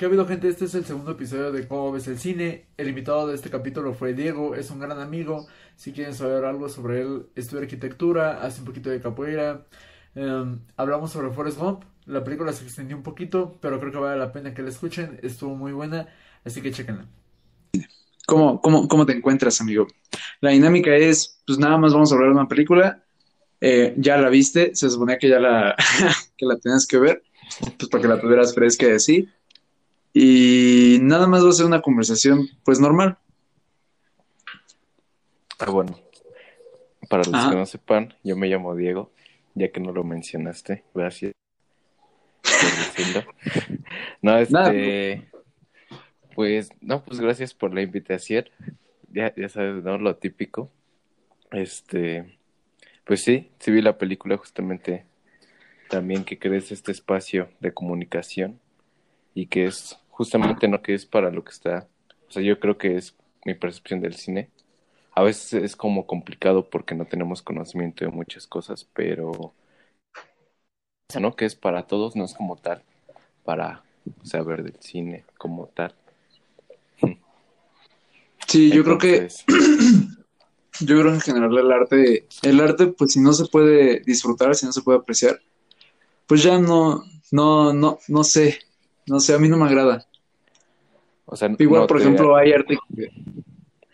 ¿Qué ha habido gente? Este es el segundo episodio de Cómo ves el cine. El invitado de este capítulo fue Diego, es un gran amigo. Si quieren saber algo sobre él, estudia arquitectura, hace un poquito de capoeira. Em, hablamos sobre Forrest Gump. La película se extendió un poquito, pero creo que vale la pena que la escuchen. Estuvo muy buena, así que chequenla. ¿Cómo, cómo, cómo te encuentras, amigo? La dinámica es, pues nada más vamos a hablar de una película. Eh, ya la viste, se suponía que ya la, que la tenías que ver, pues para que la tuvieras fresca y así. Y nada más va a ser una conversación, pues normal. Ah, bueno. Para los que no sepan, yo me llamo Diego, ya que no lo mencionaste. Gracias por decirlo. no, este. Pues, no, pues gracias por la invitación. Ya, ya sabes, ¿no? Lo típico. Este. Pues sí, sí vi la película justamente también que crees este espacio de comunicación y que es justamente no que es para lo que está, o sea, yo creo que es mi percepción del cine. A veces es como complicado porque no tenemos conocimiento de muchas cosas, pero ¿no? Que es para todos, no es como tal, para saber del cine como tal. Sí, yo creo que yo creo que en general el arte, el arte, pues si no se puede disfrutar, si no se puede apreciar, pues ya no, no, no, no sé, no sé, a mí no me agrada. O sea, Igual, por ejemplo, hay arte que,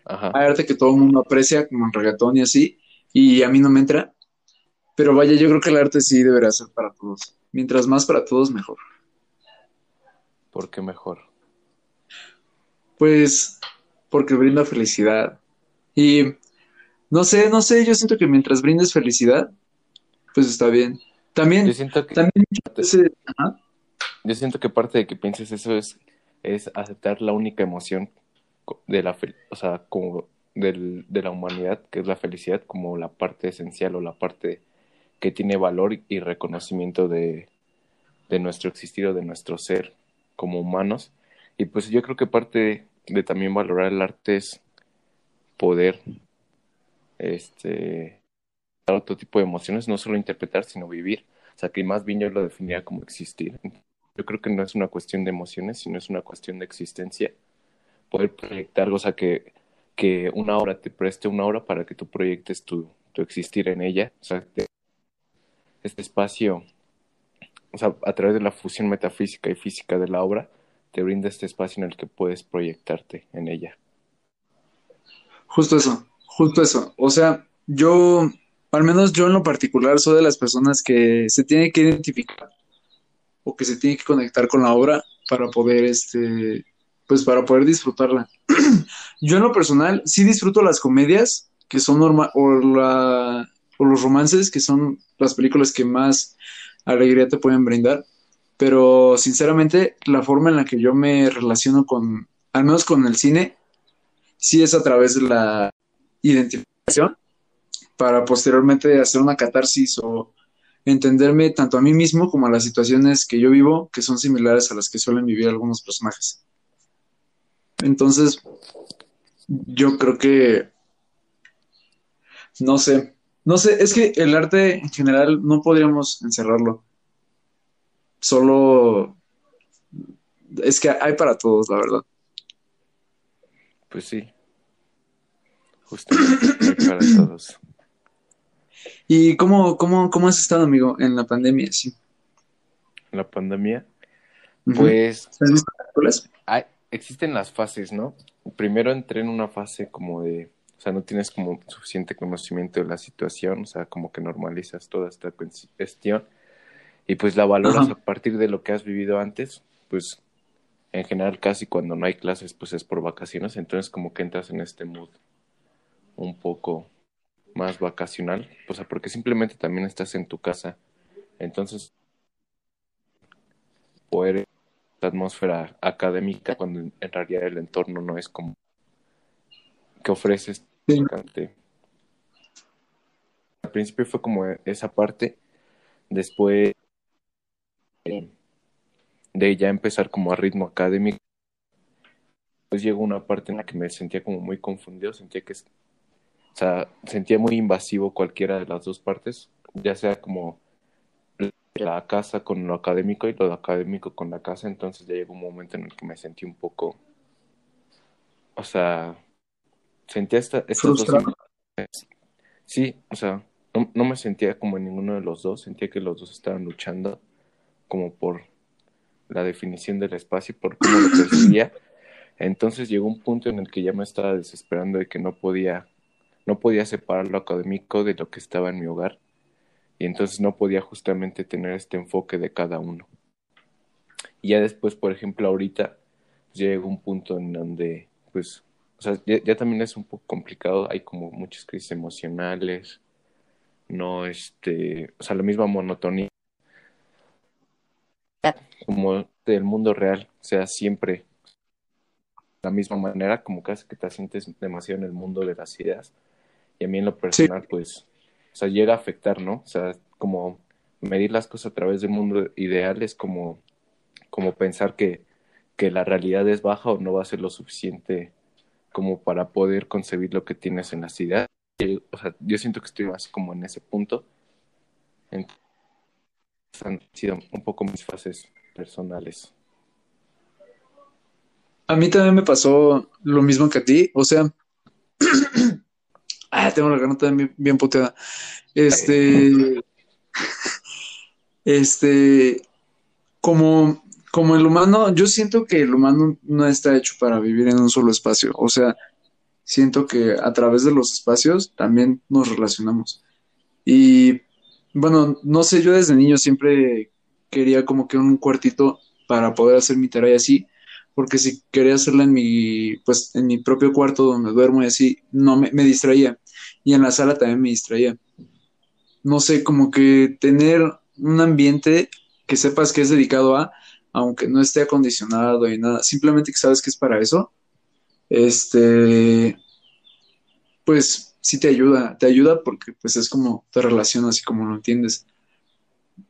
hay arte que todo el mundo aprecia, como el reggaetón y así, y a mí no me entra. Pero vaya, yo creo que el arte sí debería ser para todos. Mientras más para todos, mejor. ¿Por qué mejor? Pues porque brinda felicidad. Y no sé, no sé, yo siento que mientras brindes felicidad, pues está bien. También, yo siento que, también yo siento que parte de que pienses eso es es aceptar la única emoción de la, o sea, como del, de la humanidad, que es la felicidad, como la parte esencial o la parte que tiene valor y reconocimiento de, de nuestro existir o de nuestro ser como humanos. Y pues yo creo que parte de también valorar el arte es poder este dar otro tipo de emociones, no solo interpretar, sino vivir. O sea, que más bien yo lo definiría como existir. Yo creo que no es una cuestión de emociones, sino es una cuestión de existencia. Poder proyectar, o sea, que, que una obra te preste una obra para que tú proyectes tu, tu existir en ella. O sea, este espacio, o sea, a través de la fusión metafísica y física de la obra, te brinda este espacio en el que puedes proyectarte en ella. Justo eso, justo eso. O sea, yo, al menos yo en lo particular, soy de las personas que se tiene que identificar o que se tiene que conectar con la obra para poder, este, pues para poder disfrutarla. Yo en lo personal sí disfruto las comedias, que son normal, o, la, o los romances, que son las películas que más alegría te pueden brindar, pero sinceramente la forma en la que yo me relaciono con, al menos con el cine, sí es a través de la identificación para posteriormente hacer una catarsis o entenderme tanto a mí mismo como a las situaciones que yo vivo, que son similares a las que suelen vivir algunos personajes. Entonces, yo creo que, no sé, no sé, es que el arte en general no podríamos encerrarlo. Solo, es que hay para todos, la verdad. Pues sí, justamente hay para todos. ¿Y cómo, cómo, cómo has estado, amigo, en la pandemia? Sí. ¿En la pandemia? Pues... Hay, existen las fases, ¿no? Primero entré en una fase como de... O sea, no tienes como suficiente conocimiento de la situación, o sea, como que normalizas toda esta cuestión y pues la valoras a partir de lo que has vivido antes, pues en general casi cuando no hay clases pues es por vacaciones, entonces como que entras en este mood un poco más vacacional, o sea, porque simplemente también estás en tu casa. Entonces, poder la atmósfera académica cuando en realidad el entorno no es como que ofreces. Al principio fue como esa parte, después de ya empezar como a ritmo académico, pues llegó una parte en la que me sentía como muy confundido, sentía que o sea, sentía muy invasivo cualquiera de las dos partes, ya sea como la casa con lo académico y lo académico con la casa, entonces ya llegó un momento en el que me sentí un poco, o sea, sentía esta, estas dos Sí, o sea, no, no, me sentía como en ninguno de los dos, sentía que los dos estaban luchando como por la definición del espacio y por cómo lo percibía. Entonces llegó un punto en el que ya me estaba desesperando de que no podía, no podía separar lo académico de lo que estaba en mi hogar y entonces no podía justamente tener este enfoque de cada uno. Y ya después, por ejemplo, ahorita pues, llegó un punto en donde, pues, o sea, ya, también es un poco complicado, hay como muchas crisis emocionales, no, este, o sea, la misma monotonía como del mundo real, o sea, siempre la misma manera, como casi que te sientes demasiado en el mundo de las ideas. Y a mí en lo personal, pues, o sea, llega a afectar, ¿no? O sea, como medir las cosas a través del mundo ideal es como, como pensar que, que la realidad es baja o no va a ser lo suficiente como para poder concebir lo que tienes en las ideas. o sea, yo siento que estoy más como en ese punto. Entonces, han sido un poco mis fases personales. A mí también me pasó lo mismo que a ti, o sea, ah, tengo la garganta bien, bien puteada. Este, este, como, como el humano, yo siento que el humano no está hecho para vivir en un solo espacio, o sea, siento que a través de los espacios también nos relacionamos. Y bueno, no sé, yo desde niño siempre quería como que un cuartito para poder hacer mi tarea así, porque si quería hacerla en mi, pues, en mi propio cuarto donde duermo y así, no me, me distraía. Y en la sala también me distraía. No sé, como que tener un ambiente que sepas que es dedicado a, aunque no esté acondicionado y nada, simplemente que sabes que es para eso, este, pues sí te ayuda, te ayuda porque pues es como te relacionas y como lo entiendes.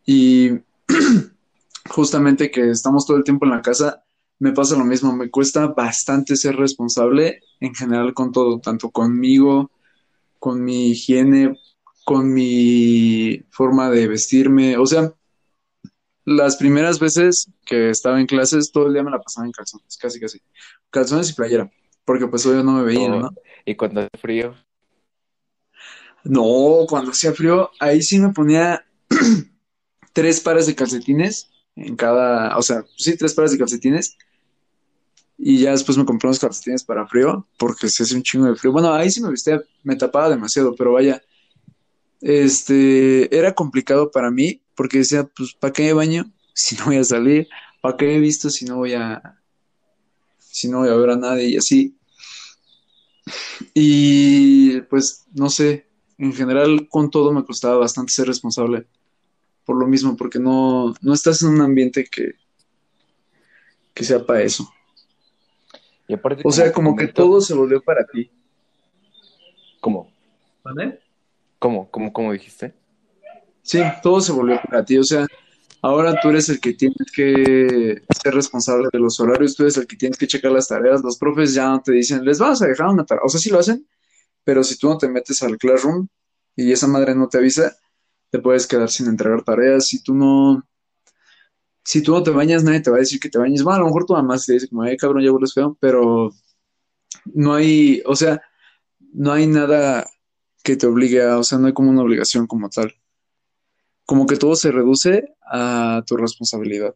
Y justamente que estamos todo el tiempo en la casa, me pasa lo mismo, me cuesta bastante ser responsable en general con todo, tanto conmigo, con mi higiene, con mi forma de vestirme, o sea, las primeras veces que estaba en clases, todo el día me la pasaba en calzones, casi casi, calzones y playera, porque pues hoy no me veía, ¿no? ¿Y cuando hace frío? No, cuando hacía frío, ahí sí me ponía tres pares de calcetines en cada, o sea, sí, tres pares de calcetines y ya después me compré unos calcetines para frío, porque se hace un chingo de frío. Bueno, ahí sí me vestía, me tapaba demasiado, pero vaya, este, era complicado para mí, porque decía, pues, ¿para qué me baño si no voy a salir? ¿Para qué he visto si no voy a, si no voy a ver a nadie y así? Y pues, no sé, en general con todo me costaba bastante ser responsable por lo mismo, porque no, no estás en un ambiente que, que sea para eso o sea, como que todo se volvió para ti. ¿Cómo? ¿Vale? ¿Cómo? ¿Cómo, cómo dijiste? Sí, todo se volvió para ti. O sea, ahora tú eres el que tienes que ser responsable de los horarios, tú eres el que tienes que checar las tareas. Los profes ya no te dicen, les vas a dejar una tarea. O sea, sí lo hacen, pero si tú no te metes al classroom y esa madre no te avisa, te puedes quedar sin entregar tareas. Si tú no si tú no te bañas, nadie te va a decir que te bañes. Bueno, a lo mejor tu mamá se dice como, ay, cabrón, ya hueles feo, pero no hay, o sea, no hay nada que te obligue a, o sea, no hay como una obligación como tal. Como que todo se reduce a tu responsabilidad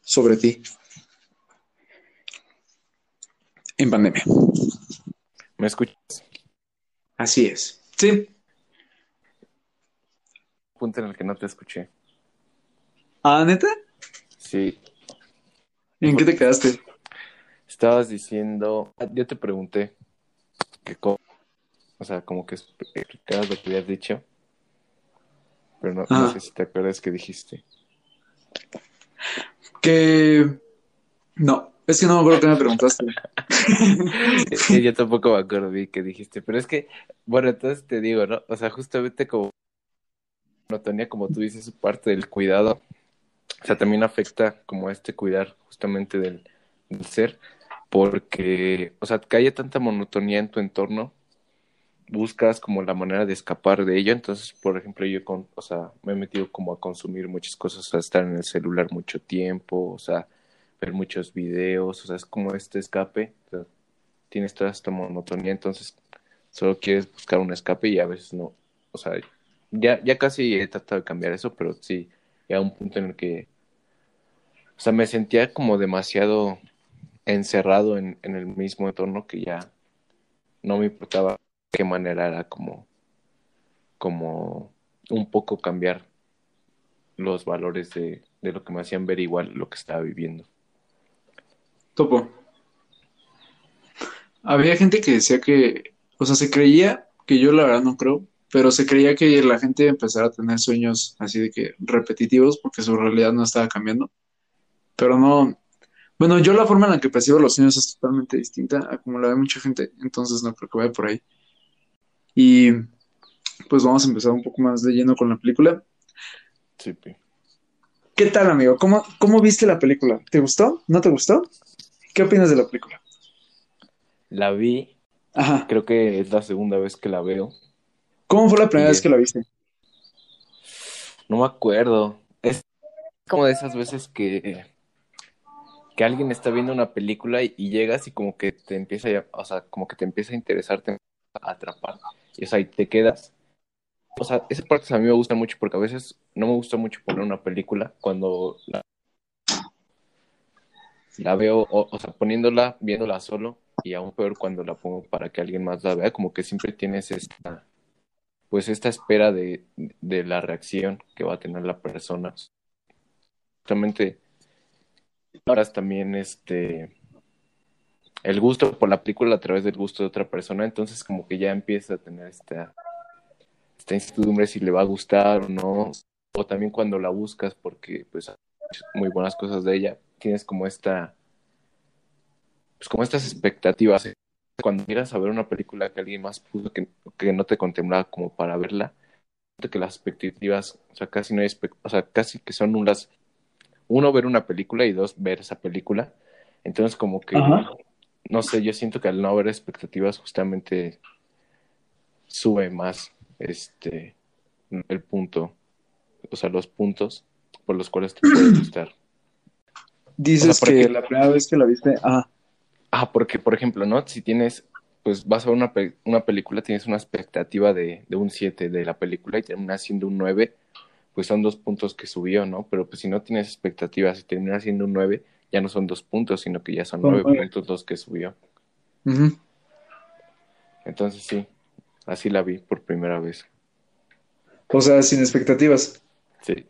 sobre ti. En pandemia. ¿Me escuchas? Así es. Sí. Punto en el que no te escuché. ¿Ah, neta? Sí. ¿En qué te quedaste? Estabas diciendo, yo te pregunté que cómo, o sea, como que explicabas lo que habías dicho, pero no, no sé si te acuerdas que dijiste. Que no, es que no me acuerdo que me preguntaste. yo tampoco me acuerdo bien que dijiste, pero es que, bueno, entonces te digo, ¿no? O sea, justamente como no tenía, como tú dices, su parte del cuidado o sea, también afecta como este cuidar justamente del, ser, porque, o sea, que haya tanta monotonía en tu entorno, buscas como la manera de escapar de ello. Entonces, por ejemplo, yo con, o sea, me he metido como a consumir muchas cosas, a estar en el celular mucho tiempo, o sea, ver muchos videos, o sea, es como este escape, tienes toda esta monotonía, entonces solo quieres buscar un escape y a veces no, o sea, ya, ya casi he tratado de cambiar eso, pero sí, a un punto en el que, o sea, me sentía como demasiado encerrado en, en el mismo entorno que ya no me importaba qué manera era como, como un poco cambiar los valores de, de lo que me hacían ver igual lo que estaba viviendo. Topo. Había gente que decía que, o sea, se creía, que yo la verdad no creo, pero se creía que la gente iba a empezar a tener sueños así de que repetitivos porque su realidad no estaba cambiando. Pero no, bueno, yo la forma en la que percibo los sueños es totalmente distinta a como la ve mucha gente, entonces no creo que vaya por ahí. Y pues vamos a empezar un poco más de lleno con la película. Sí. ¿Qué tal, amigo? ¿Cómo, ¿Cómo viste la película? ¿Te gustó? ¿No te gustó? ¿Qué opinas de la película? La vi. Ajá. Creo que es la segunda vez que la veo. ¿Cómo fue la primera vez que la viste? No me acuerdo. Es como de esas veces que que alguien está viendo una película y, llegas y como que te empieza a, o sea, como que te empieza a interesar, te a atrapar. Y o sea, y te quedas. O sea, esa parte a mí me gusta mucho porque a veces no me gusta mucho poner una película cuando la, la veo, o, sea, poniéndola, viéndola solo y aún peor cuando la pongo para que alguien más la vea, como que siempre tienes esta, pues esta espera de, de la reacción que va a tener la persona. Justamente ahora también este el gusto por la película a través del gusto de otra persona, entonces como que ya empieza a tener esta, esta incertidumbre si le va a gustar o no, o también cuando la buscas porque pues muy buenas cosas de ella, tienes como esta, pues como estas expectativas. Cuando miras a ver una película que alguien más puso que, que no te contemplaba como para verla, que las expectativas, o sea, casi no hay, o sea, casi que son nulas uno, ver una película y dos, ver esa película. Entonces, como que, no sé, yo siento que al no haber expectativas justamente sube más este el punto, o sea, los puntos por los cuales te puede gustar. Dices que la primera vez que la viste, ah. Ah, porque, por ejemplo, ¿no? Si tienes, pues vas a ver una, una película, tienes una expectativa de, de un 7 de la película y termina siendo un 9 pues son dos puntos que subió, ¿no? Pero pues si no tienes expectativas y termina siendo un 9, ya no son dos puntos, sino que ya son nueve puntos los que subió. Entonces sí, así la vi por primera vez. O sea, sin expectativas. Sí.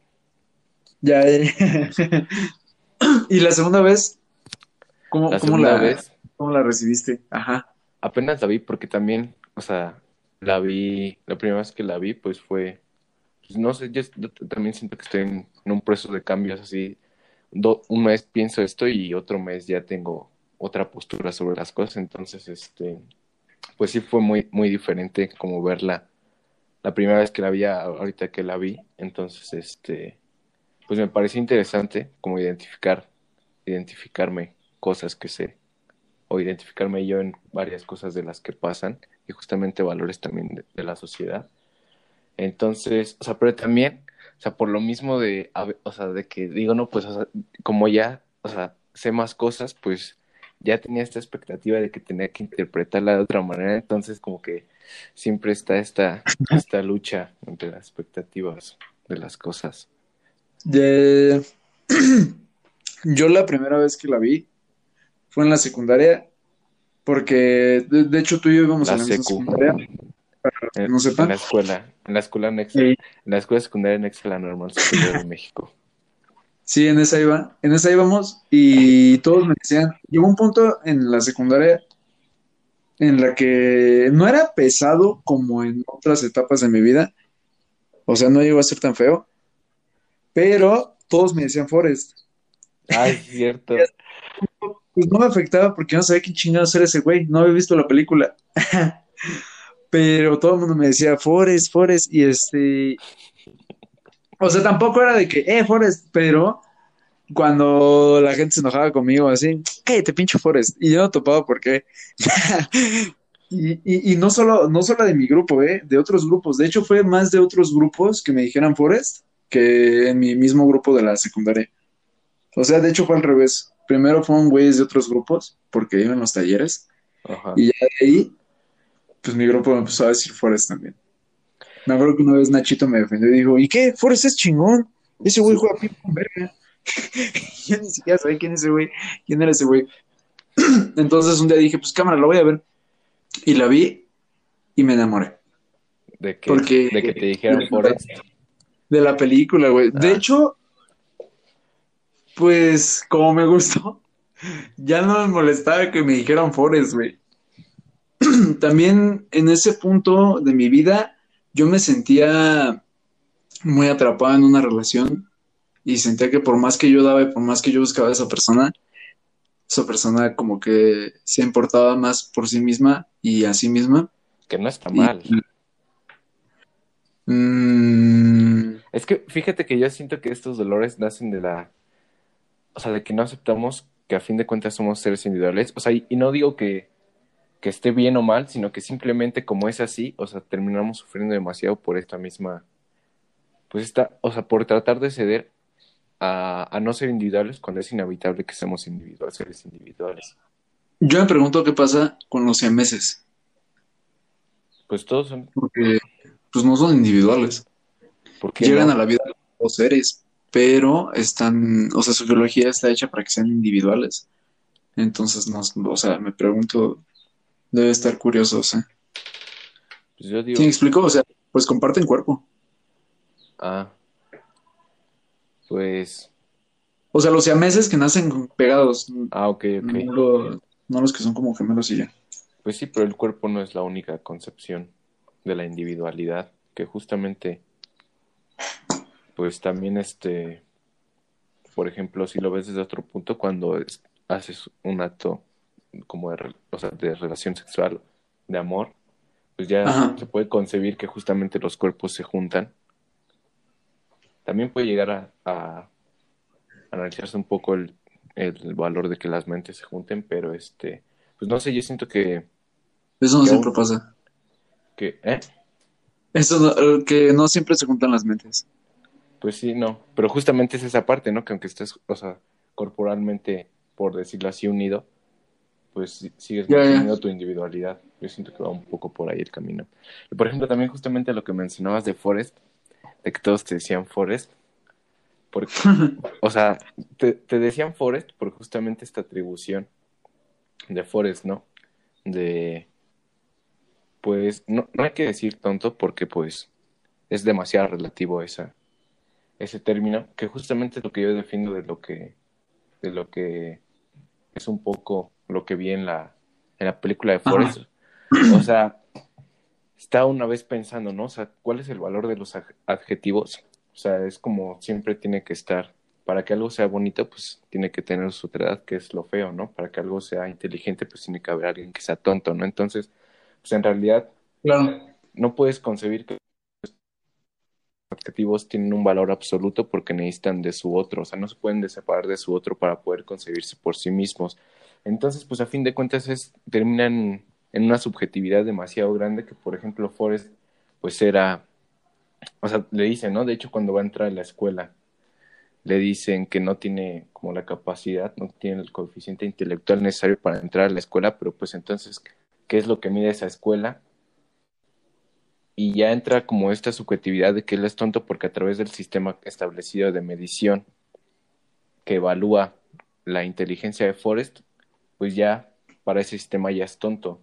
Ya. Eh. ¿Y la segunda vez? ¿Cómo la, cómo la, vez, ¿Cómo la recibiste? Ajá. Apenas la vi porque también, o sea, la vi, la primera vez que la vi, pues fue pues, no sé, yo también siento que estoy en, un proceso de cambios así. un mes pienso esto y otro mes ya tengo otra postura sobre las cosas, entonces, este, pues sí fue muy, muy diferente como verla la primera vez que la vi ahorita que la vi, entonces, este, pues me pareció interesante como identificar, identificarme cosas que sé, o identificarme yo en varias cosas de las que pasan y justamente valores también de la sociedad. Entonces, o sea, pero también, o sea, por lo mismo de, o sea, de que digo, no, pues, como ya, o sea, sé más cosas, pues ya tenía esta expectativa de que tenía que interpretarla de otra manera, entonces como que siempre está esta, esta lucha entre las expectativas de las cosas. De... Yo la primera vez que la vi fue en la secundaria, porque de, hecho tú y yo íbamos a la secundaria. En, no En la escuela, en la escuela en la escuela secundaria en la Normal Superior de México. Sí, en esa iba, en esa íbamos y todos me decían, llegó un punto en la secundaria en la que no era pesado como en otras etapas de mi vida, o sea, no llegó a ser tan feo, pero todos me decían Forrest. Ay, es cierto. Pues no me afectaba porque no sabía quién chingados era ese güey, no había visto la película. pero todo el mundo me decía Forest, Forest, y este, o sea, tampoco era de que, eh, Forest, pero cuando la gente se enojaba conmigo así, te pincho Forest, y yo no topaba por qué. Y, y, no, solo, no solo de mi grupo, ¿eh? de otros grupos. De hecho, fue más de otros grupos que me dijeran Forest que en mi mismo grupo de la secundaria. O sea, de hecho fue al revés. Primero fueron güeyes de otros grupos, porque iban los talleres. Y ya de ahí, pues mi grupo me empezó a decir Forest también. Me acuerdo que una vez Nachito me defendió y dijo, ¿y qué? Forest es chingón. Ese güey juega ping con verga. Yo ni siquiera sabía quién es ese güey. ¿Quién era ese güey? Entonces un día dije, pues cámara, lo voy a ver. Y la vi y me enamoré. ¿De qué? Porque, de que te dijeron Forest. De la película, güey. De ah. hecho, pues como me gustó, ya no me molestaba que me dijeran Forest, güey. También en ese punto de mi vida, yo me sentía muy atrapado en una relación y sentía que por más que yo daba y por más que yo buscaba a esa persona, esa persona como que se importaba más por sí misma y a sí misma. Que no está mal. Mm, es que fíjate que yo siento que estos dolores nacen de la... O sea, de que no aceptamos que a fin de cuentas somos seres individuales. O sea, y, no digo que, que esté bien o mal, sino que simplemente como es así, o sea, terminamos sufriendo demasiado por esta misma... Pues esta, o sea, por tratar de ceder a, a no ser individuales cuando es inevitable que seamos individuales, seres individuales. Yo me pregunto qué pasa con los siameses. Pues todos son... Porque pues no son individuales. Llegan a la vida los seres, pero están, o sea, su biología está hecha para que sean individuales. Entonces, no, o sea, me pregunto, debe estar curioso, o sea. Pues yo digo... ¿Sí me explico? O sea, pues comparten cuerpo. Ah. Pues... O sea, los siameses que nacen pegados. Ah, ok, ok. No, no los que son como gemelos y ya. Pues sí, pero el cuerpo no es la única concepción de la individualidad, que justamente pues también este, por ejemplo, si lo ves desde otro punto, cuando haces un acto como de, o sea, de relación sexual, de amor, pues ya se puede concebir que justamente los cuerpos se juntan. También puede llegar a, a analizarse un poco el, el, valor de que las mentes se junten, pero este, pues no sé, yo siento que... Eso no siempre pasa. Que, ¿eh? Eso que no siempre se juntan las mentes. Pues sí, no, pero justamente es esa parte, ¿no? Que aunque estés, o sea, corporalmente, por decirlo así, unido, pues sigues manteniendo tu individualidad. Yo siento que va un poco por ahí el camino. Y por ejemplo, también justamente lo que mencionabas de Forest, de que todos te decían Forest, porque, o sea, te, te decían Forest por justamente esta atribución de Forest, ¿no? De, pues, no, no hay que decir tonto porque, pues, es demasiado relativo esa, ese término, que justamente es lo que yo defiendo de lo que, de lo que es un poco lo que vi en la, en la película de Forrest. O sea, está una vez pensando, ¿no? O sea, ¿cuál es el valor de los adjetivos? O sea, es como siempre tiene que estar. Para que algo sea bonito, pues tiene que tener su edad, que es lo feo, ¿no? Para que algo sea inteligente, pues tiene que haber alguien que sea tonto, ¿no? Entonces, pues en realidad, claro. no puedes concebir que adjetivos tienen un valor absoluto porque necesitan de su otro, o sea, no se pueden separar de su otro para poder concebirse por sí mismos. Entonces, pues a fin de cuentas es, terminan en una subjetividad demasiado grande que, por ejemplo, Forrest, pues era, o sea, le dicen, ¿no? De hecho, cuando va a entrar a la escuela, le dicen que no tiene como la capacidad, no tiene el coeficiente intelectual necesario para entrar a la escuela, pero pues entonces, ¿qué es lo que mide esa escuela? Y ya entra como esta subjetividad de que él es tonto porque a través del sistema establecido de medición que evalúa la inteligencia de Forrest, pues ya para ese sistema ya es tonto.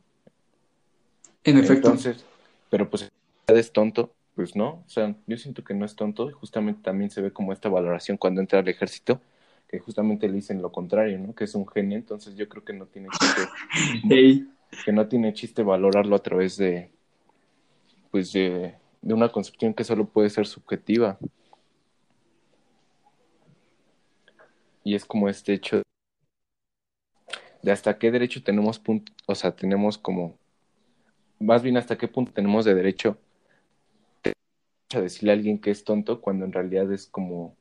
En efecto. Entonces, pero pues es tonto, pues no, o sea, yo siento que no es tonto y justamente también se ve como esta valoración cuando entra al ejército, que justamente le dicen lo contrario, ¿no? Que es un genio, entonces yo creo que no tiene chiste, que no tiene chiste valorarlo a través de, pues de, una concepción que solo puede ser subjetiva. Y es como este hecho de hasta qué derecho tenemos punto, o sea, tenemos como, más bien hasta qué punto tenemos de derecho a decirle a alguien que es tonto cuando en realidad es como,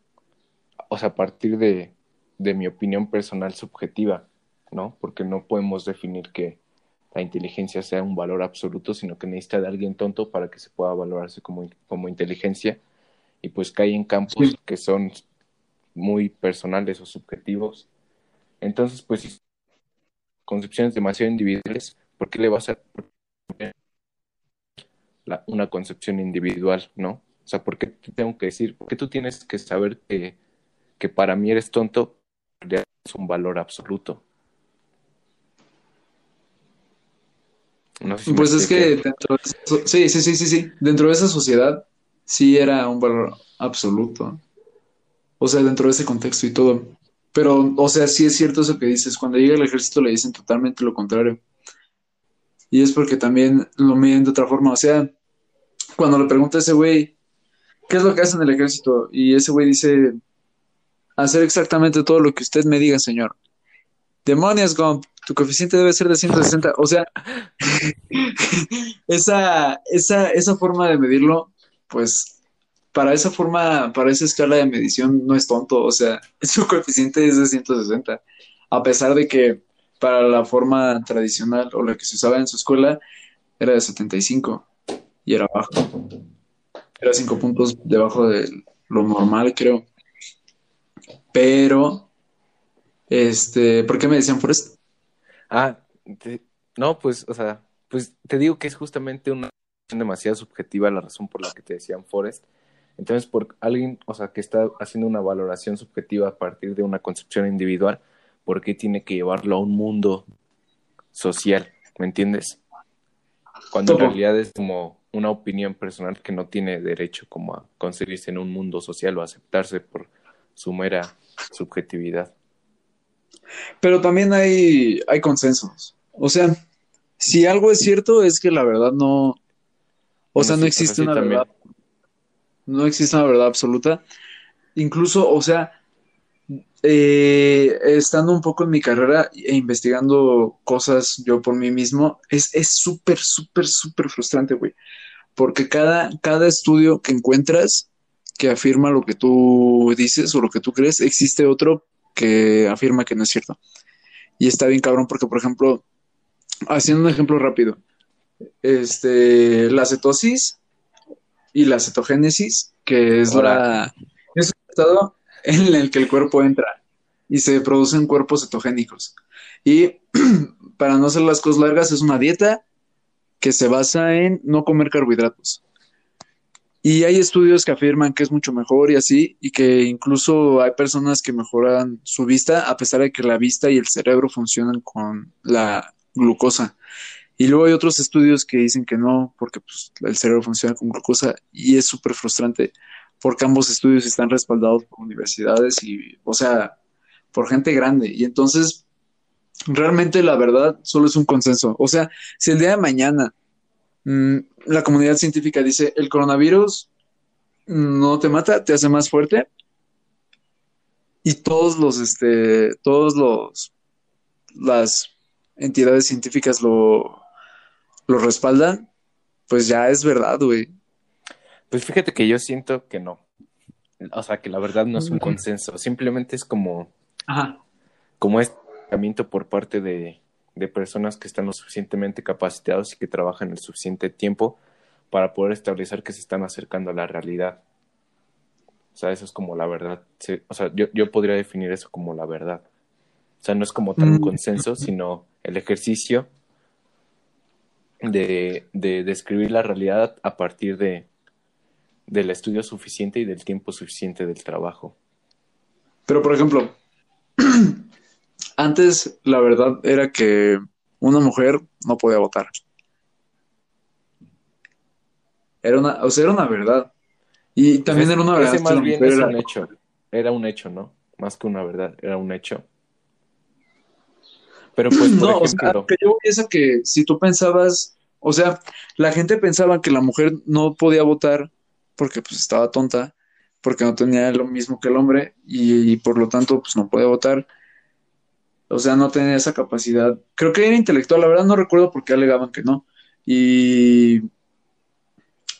o sea, a partir de, de mi opinión personal subjetiva, ¿no? Porque no podemos definir que la inteligencia sea un valor absoluto, sino que necesita de alguien tonto para que se pueda valorarse como, como inteligencia. Y pues cae en campos que son muy personales o subjetivos. Entonces, pues, concepciones demasiado individuales, ¿por qué le vas a la, una concepción individual, no? O sea, ¿por qué tengo que decir, por qué tú tienes que saber que, que para mí eres tonto, es un valor absoluto? Pues es que dentro de sí, sí, sí, sí, sí. Dentro de esa sociedad sí era un valor absoluto. O sea, dentro de ese contexto y todo. Pero, o sea, sí es cierto eso que dices. Cuando llega el ejército le dicen totalmente lo contrario. Y es porque también lo miden de otra forma. O sea, cuando le pregunta a ese güey, ¿qué es lo que hace en el ejército? Y ese güey dice, hacer exactamente todo lo que usted me diga, señor. Demonios, Gump, tu coeficiente debe ser de 160. O sea, esa, esa, esa forma de medirlo, pues para esa forma, para esa escala de medición no es tonto. O sea, su coeficiente es de 160. A pesar de que para la forma tradicional o la que se usaba en su escuela era de 75 y era bajo. Era cinco puntos debajo de lo normal, creo. Pero, este, ¿por qué me decían Forrest? Ah, no, pues, o sea, pues te digo que es justamente una demasiado subjetiva la razón por la que te decían Forrest. Entonces, por alguien, o sea, que está haciendo una valoración subjetiva a partir de una concepción individual, ¿por qué tiene que llevarlo a un mundo social? ¿Me entiendes? Cuando en realidad es como una opinión personal que no tiene derecho como a conseguirse en un mundo social o aceptarse por su mera subjetividad. Pero también hay, hay consensos. O sea, si algo es cierto es que la verdad no, o sea, no existe una verdad, no existe una verdad absoluta. Incluso, o sea, eh, estando un poco en mi carrera e investigando cosas yo por mí mismo, es súper, súper, súper frustrante, güey. Porque cada, cada estudio que encuentras que afirma lo que tú dices o lo que tú crees, existe otro que afirma que no es cierto. Y está bien cabrón porque, por ejemplo, haciendo un ejemplo rápido, este, la cetosis y la cetogénesis, que es la es un estado en el que el cuerpo entra y se producen cuerpos cetogénicos. Y para no hacer las cosas largas, es una dieta que se basa en no comer carbohidratos. Y hay estudios que afirman que es mucho mejor y así, y que incluso hay personas que mejoran su vista a pesar de que la vista y el cerebro funcionan con la glucosa. Y luego hay otros estudios que dicen que no, porque pues, el cerebro funciona con glucosa y es súper frustrante porque ambos estudios están respaldados por universidades y, o sea, por gente grande. Y entonces, realmente la verdad solo es un consenso. O sea, si el día de mañana Mm, la comunidad científica dice, el coronavirus no te mata, te hace más fuerte. Y todos los, este, todos los, las entidades científicas lo, lo respaldan, pues ya es verdad, güey. Pues fíjate que yo siento que no. O sea, que la verdad no es un consenso. Simplemente es como, Ajá. como este por parte de, de personas que están lo suficientemente capacitados y que trabajan el suficiente tiempo para poder establecer que se están acercando a la realidad. O sea, eso es como la verdad. o sea, yo, yo podría definir eso como la verdad. O sea, no es como tal un mm. consenso, sino el ejercicio de, de describir la realidad a partir de, del estudio suficiente y del tiempo suficiente del trabajo. Pero, por ejemplo, Antes, la verdad era que una mujer no podía votar. Era una, o sea, era una verdad. Y también era una verdad. más bien era... un hecho. Era un hecho, ¿no? Más que una verdad, era un hecho. Pero pues, por no, o sea, que yo pienso que si tú pensabas, o sea, la gente pensaba que la mujer no podía votar porque pues estaba tonta, porque no tenía lo mismo que el hombre y, y por lo tanto pues no podía votar. O sea, no tenía esa capacidad. Creo que era intelectual, la verdad no recuerdo por qué alegaban que no. Y,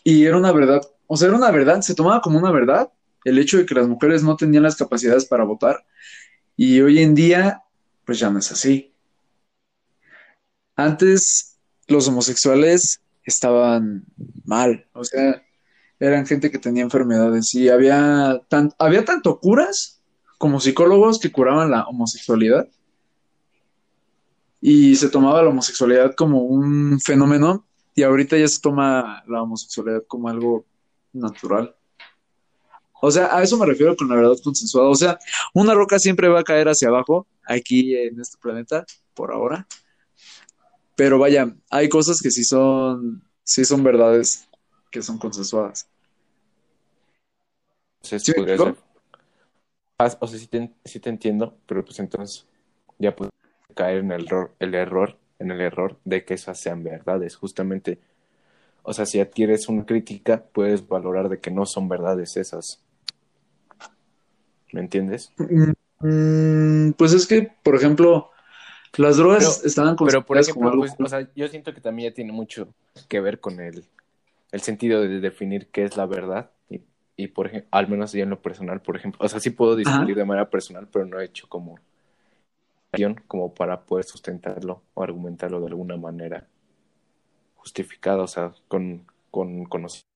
y era una verdad, o sea, era una verdad, se tomaba como una verdad el hecho de que las mujeres no tenían las capacidades para votar. Y hoy en día, pues ya no es así. antes los homosexuales estaban mal, o sea, eran gente que tenía enfermedades y había, había tanto curas como psicólogos que curaban la homosexualidad y se tomaba la homosexualidad como un fenómeno y ahorita ya se toma la homosexualidad como algo natural. O sea, a eso me refiero con la verdad consensuada. O sea, una roca siempre va a caer hacia abajo aquí en este planeta, por ahora. Pero vaya, hay cosas que sí son, sí son verdades que son consensuadas. ¿Sí o sea, sí te, sí te entiendo, pero pues entonces ya puedo caer en el error, el error, en el error de que esas sean verdades. Justamente, o sea, si adquieres una crítica, puedes valorar de que no son verdades esas. ¿Me entiendes? Mm, pues es que, por ejemplo, las drogas estaban Pero por ejemplo, pues, o sea, yo siento que también ya tiene mucho que ver con el, el sentido de definir qué es la verdad. Y, y por ejemplo, al menos yo en lo personal, por ejemplo, o sea, sí puedo discutir de manera personal, pero no he hecho como como para poder sustentarlo o argumentarlo de alguna manera justificada, o sea, con, con conocimiento.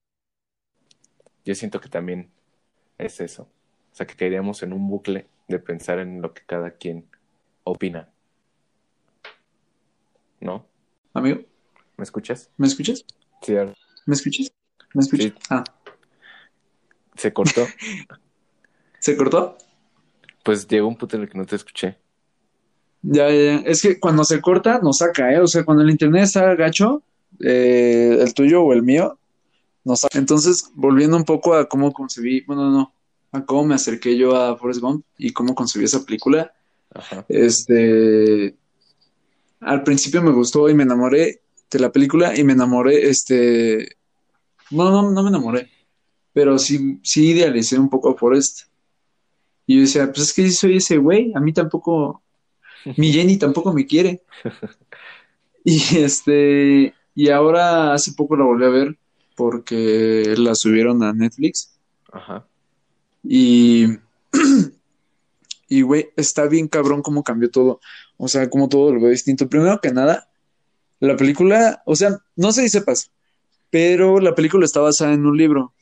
Yo siento que también es eso. O sea, que caeríamos en un bucle de pensar en lo que cada quien opina. ¿No? Amigo. ¿Me escuchas? ¿Me escuchas? Sí. ¿Me escuchas? ¿Me escuchas? Ah. ¿Se cortó? ¿Se cortó? Pues llegó un punto en el que no te escuché. Ya, ya, es que cuando se corta, nos saca, ¿eh? O sea, cuando el internet está gacho, eh, el tuyo o el mío, nos saca. Entonces, volviendo un poco a cómo concebí, bueno, no, a cómo me acerqué yo a Forrest Gump y cómo concebí esa película. Este, al principio me gustó y me enamoré de la película y me enamoré, este, no, no, no me enamoré, pero sí, sí idealicé un poco a Forrest. Y yo decía, pues es que soy ese güey, a mí tampoco, mi Jenny tampoco me quiere. Y este, y ahora hace poco la volví a ver porque la subieron a Netflix. Ajá. Y, y güey, está bien cabrón cómo cambió todo. O sea, como todo lo veo distinto. Primero que nada, la película, o sea, no sé si sepas, pero la película está basada en un libro.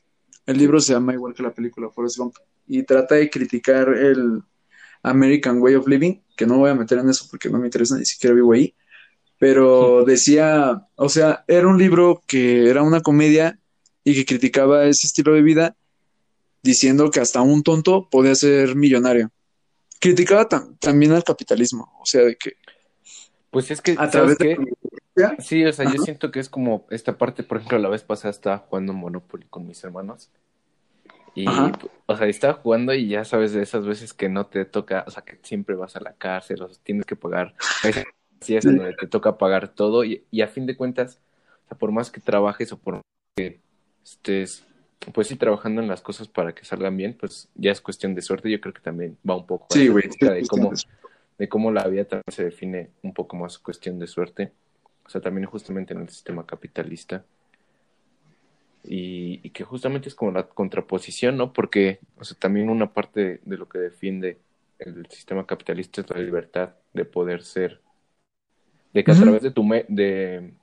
El libro se llama igual que la película, Forrest Gump, y trata de criticar el American Way of Living, que no voy a meter en eso porque no me interesa, ni siquiera vivo ahí, pero decía, o sea, era un libro que era una comedia y que criticaba ese estilo de vida diciendo que hasta un tonto podía ser millonario. Criticaba también al capitalismo, o sea, de que... Pues es que... A través de... Sí, o sea, yo siento que es como esta parte, por ejemplo, la vez pasada estaba jugando Monopoly con mis hermanos. Y, o sea, estaba jugando y ya sabes de esas veces que no te toca, o sea, que siempre vas a la cárcel, o sea, tienes que pagar. Así es donde te toca pagar todo y, y a fin de cuentas, o sea, por más que trabajes o por que estés pues sí, trabajando en las cosas para que salgan bien, pues ya es cuestión de suerte. Yo creo que también va un poco sí, güey, de cómo, de cómo la vida también se define un poco más cuestión de suerte. O sea, también justamente en el sistema capitalista. Y, y que justamente es como la contraposición, ¿no? Porque, o sea, también una parte de lo que defiende el sistema capitalista es la libertad de poder ser, de que a través de tu, de,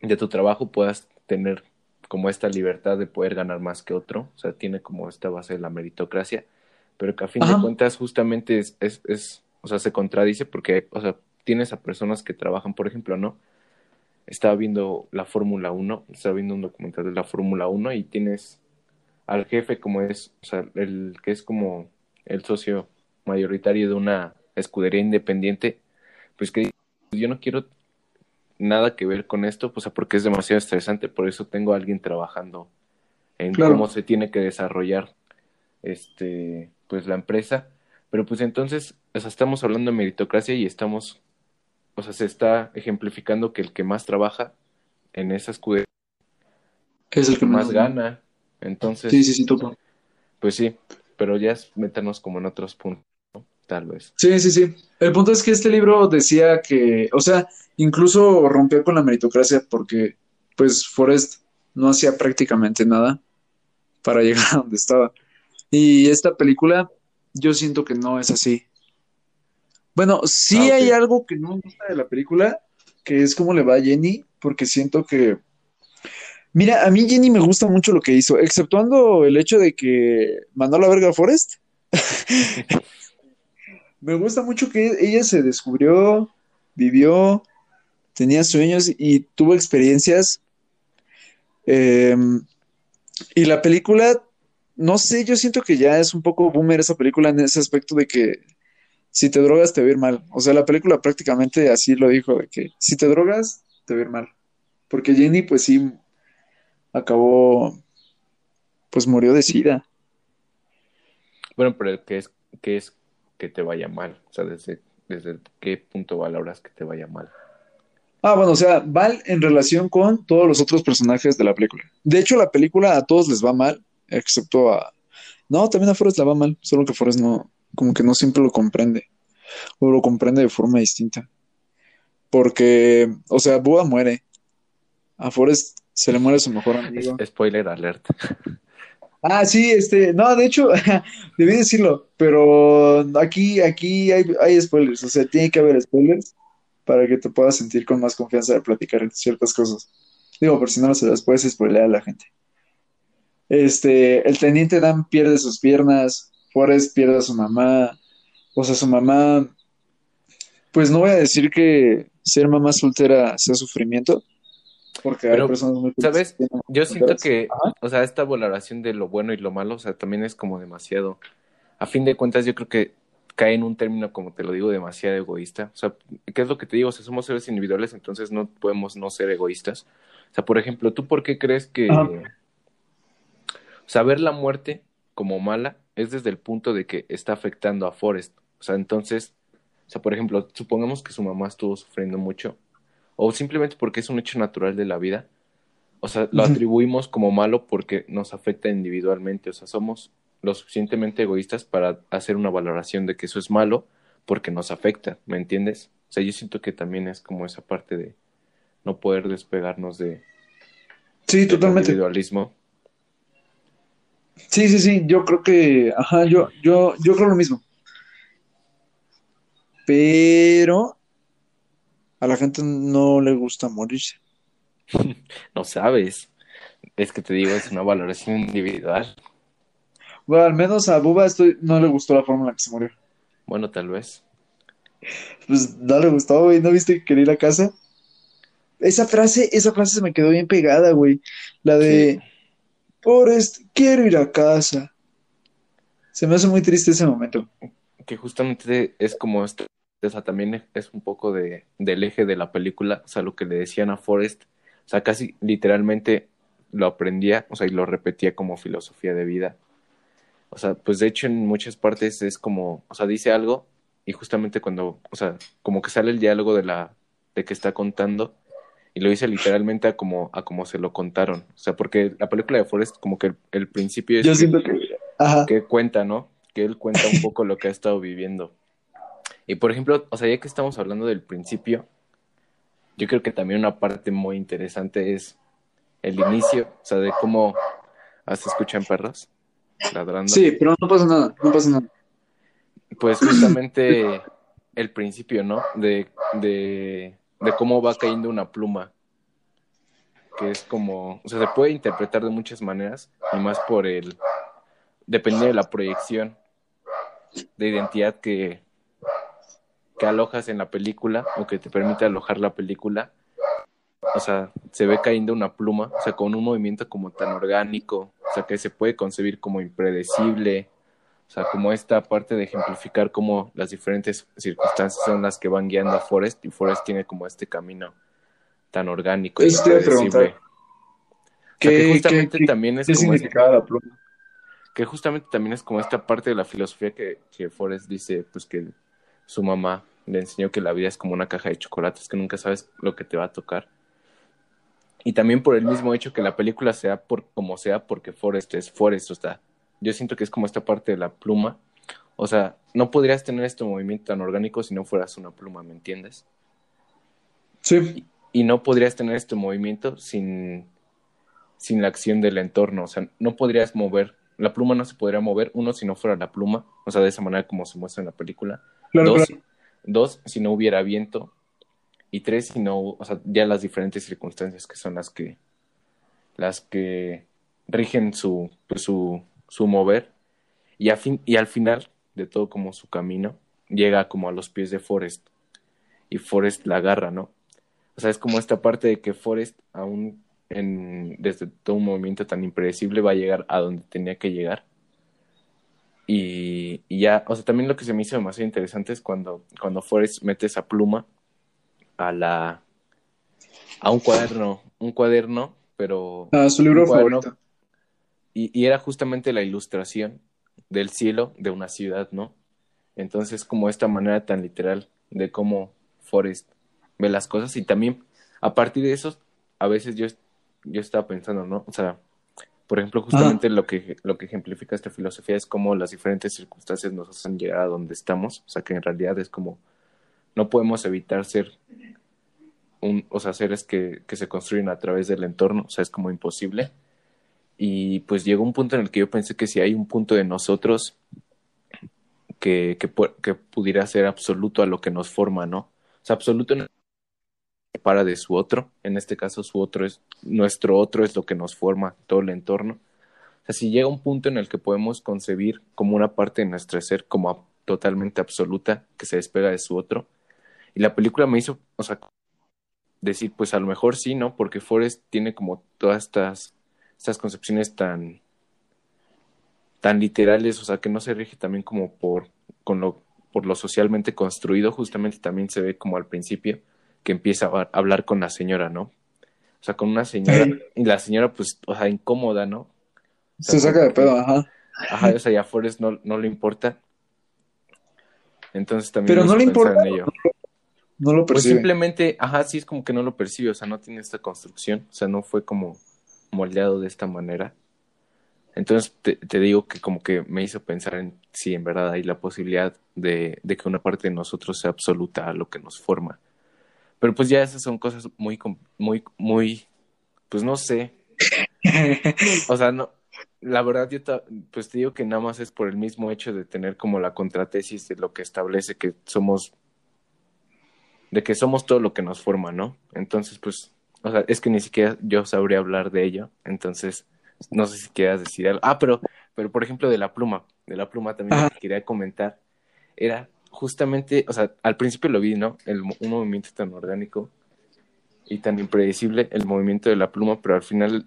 de tu trabajo puedas tener como esta libertad de poder ganar más que otro, o sea, tiene como esta base de la meritocracia, pero que a fin de cuentas justamente es, es, es, o sea, se contradice porque, o sea, tienes a personas que trabajan, por ejemplo, ¿no? Estaba viendo la Fórmula 1, estaba viendo un documental de la Fórmula 1 y tienes al jefe como es, o sea, el que es como el socio mayoritario de una escudería independiente, pues que yo no quiero nada que ver con esto, pues porque es demasiado estresante, por eso tengo a alguien trabajando en cómo se tiene que desarrollar este pues la empresa, pero pues entonces, o sea, estamos hablando de meritocracia y estamos o sea, se está ejemplificando que el que más trabaja en esa escudería es el que más gana. Entonces, sí, sí, sí, topo. Pues sí, pero ya es meternos como en otros puntos, tal vez. Sí, sí, sí. El punto es que este libro decía que, o sea, Incluso rompió con la meritocracia porque, pues, Forrest no hacía prácticamente nada para llegar a donde estaba. Y esta película, yo siento que no es así. Bueno, sí ah, hay algo que no me gusta de la película, que es cómo le va a Jenny, porque siento que Mira, a mí Jenny me gusta mucho lo que hizo, exceptuando el hecho de que mandó a la verga a Forrest. me gusta mucho que ella se descubrió, vivió, tenía sueños y tuvo experiencias. Em, y la película, no sé, yo siento que ya es un poco boomer esa película en ese aspecto de que si te drogas te va a ir mal. O sea, la película prácticamente así lo dijo, de que si te drogas te va a ir mal. Porque Jenny, pues sí, acabó, pues murió de sida. Bueno, pero ¿qué es, qué es que te vaya mal? O sea, ¿desde, desde qué punto valoras que te vaya mal? Ah, bueno, o sea, mal en relación con todos los otros personajes de la película. De hecho, la película a todos les va mal, excepto a... No, también a Forrest la va mal, solo que Forrest no, como que no siempre lo comprende. O lo comprende de forma distinta. Porque, o sea, Bua muere. A Forrest se le muere su mejor amigo. Spoiler alert. Ah, sí, este, no, de hecho, debí decirlo, pero aquí, aquí hay, hay spoilers, o sea, tiene que haber spoilers para que te puedas sentir con más confianza de platicar ciertas cosas. Digo, por si no se las puedes spoilear a la gente. Este, el teniente Dan pierde sus piernas, Forrest pierde a su mamá, o sea, su mamá, pues no voy a decir que ser mamá soltera sea sufrimiento, porque hay personas muy ¿Sabes? Yo siento que, o sea, esta valoración de lo bueno y lo malo, o sea, también es como demasiado. A fin de cuentas, yo creo que cae en un término, como te lo digo, demasiado egoísta. O sea, ¿qué es lo que te digo? O sea, somos seres individuales, entonces no podemos no ser egoístas. O sea, por ejemplo, ¿tú por qué crees que saber la muerte como mala es desde el punto de que está afectando a Forrest? O sea, entonces, o sea, por ejemplo, supongamos que su mamá estuvo sufriendo mucho o simplemente porque es un hecho natural de la vida. O sea, lo atribuimos como malo porque nos afecta individualmente. O sea, somos lo suficientemente egoístas para hacer una valoración de que eso es malo porque nos afecta, ¿me entiendes? O sea, yo siento que también es como esa parte de no poder despegarnos de sí, totalmente. individualismo. Sí, sí, sí, yo creo que, ajá, yo, yo, yo creo lo mismo. Pero a la gente no le gusta morirse. no sabes. Es que te digo, es una valoración individual. Bueno, al menos a Buba estoy, no le gustó la forma en la que se murió. Bueno, tal vez. Pues no le gustó, güey. ¿No viste que quería ir a casa? Esa frase, esa frase se me quedó bien pegada, güey. La de Forrest, quiero ir a casa. Se me hace muy triste ese momento. Que justamente es como esto o sea, también es un poco de, del eje de la película, o sea, lo que le decían a Forrest, o sea, casi literalmente lo aprendía, o sea, y lo repetía como filosofía de vida. O sea, pues de hecho en muchas partes es como, o sea, dice algo y justamente cuando, o sea, como que sale el diálogo de la, de que está contando y lo dice literalmente a como, a como se lo contaron. O sea, porque la película de Forrest como que el, principio es Yo siento que, que cuenta, ¿no? Que él cuenta un poco lo que ha estado viviendo. Y por ejemplo, o sea, ya que estamos hablando del principio, yo creo que también una parte muy interesante es el inicio, o sea, de cómo hasta escuchan perros ladrando. Sí, pero no pasa nada, no pasa nada. Pues justamente el principio, ¿no? De, de, de cómo va cayendo una pluma, que es como, o sea, se puede interpretar de muchas maneras, y más por el, depende de la proyección de identidad que, que alojas en la película o que te permite alojar la película, o sea, se ve cayendo una pluma, o sea, con un movimiento como tan orgánico, o sea, que se puede concebir como impredecible, o sea, como esta parte de ejemplificar cómo las diferentes circunstancias son las que van guiando a Forrest y Forrest tiene como este camino tan orgánico y impredecible. que justamente también es como la pluma? Que justamente también es como esta parte de la filosofía que, que Forrest dice, pues que su mamá le enseñó que la vida es como una caja de chocolates, que nunca sabes lo que te va a tocar. Y también por el mismo hecho que la película sea por como sea, porque Forrest es Forrest, o sea, yo siento que es como esta parte de la pluma. O sea, no podrías tener este movimiento tan orgánico si no fueras una pluma, ¿me entiendes? Sí. Y, no podrías tener este movimiento sin, sin la acción del entorno. O sea, no podrías mover, la pluma no se podría mover, uno, si no fuera la pluma, o sea, de esa manera como se muestra en la película dos, dos, si no hubiera viento. y tres, sino, o sea, ya las diferentes circunstancias que son las que, las que rigen su, pues, su, su mover. Y, a fin, y al final de todo como su camino, llega como a los pies de Forrest. Y Forrest la agarra, ¿no? O sea, es como esta parte de que Forrest, aún en, desde todo un movimiento tan impredecible, va a llegar a donde tenía que llegar. Y, y, ya, o sea, también lo que se me hizo demasiado interesante es cuando, cuando Forrest mete esa pluma a la a un cuaderno, un cuaderno, pero a su libro favorito. Y, y, era justamente la ilustración del cielo de una ciudad, ¿no? Entonces, como esta manera tan literal de cómo Forrest ve las cosas y también a partir de eso, a veces yo, yo estaba pensando, ¿no? O sea, por ejemplo, justamente lo que lo que ejemplifica esta filosofía es cómo las diferentes circunstancias nos hacen llegar a donde estamos, o sea, que en realidad es como no podemos evitar ser un, o sea, seres que, que se construyen a través del entorno, o sea, es como imposible. Y pues llegó un punto en el que yo pensé que si hay un punto de nosotros que, que, que pudiera ser absoluto a lo que nos forma, ¿no? O sea, absoluto no para de su otro, en este caso su otro es, nuestro otro es lo que nos forma todo el entorno. O sea, si llega un punto en el que podemos concebir como una parte de nuestro ser como totalmente absoluta que se despega de su otro, y la película me hizo, o sea, decir, pues a lo mejor sí, ¿no? Porque Forrest tiene como todas estas, estas concepciones tan, tan literales, o sea, que no se rige también como por, con lo, por lo socialmente construido, justamente también se ve como al principio que empieza a hablar con la señora, ¿no? O sea, con una señora, y la señora, pues, o sea, incómoda, ¿no? se saca de pedo, ajá. Ajá, o sea, ya Forrest no, no le importa. Entonces también Pero no le importa. En ello. No lo pues percibe. Pues simplemente, ajá, sí es como que no lo percibe, o sea, no tiene esta construcción, o sea, no fue como moldeado de esta manera. Entonces te, digo que como que me hizo pensar en si en verdad hay la posibilidad de, de, que una parte de nosotros sea absoluta a lo que nos forma. Pero pues ya esas son cosas muy, muy, muy, pues no sé. o sea, no, la verdad yo pues te digo que nada más es por el mismo hecho de tener como la contratesis de lo que establece que somos de que somos todo lo que nos forma, ¿no? Entonces, pues, o sea, es que ni siquiera yo sabría hablar de ello, entonces, no sé si quieras decir algo. Ah, pero, pero por ejemplo, de la pluma, de la pluma también lo que quería comentar era justamente, o sea, al principio lo vi, ¿no? El, un movimiento tan orgánico y tan impredecible, el movimiento de la pluma, pero al final,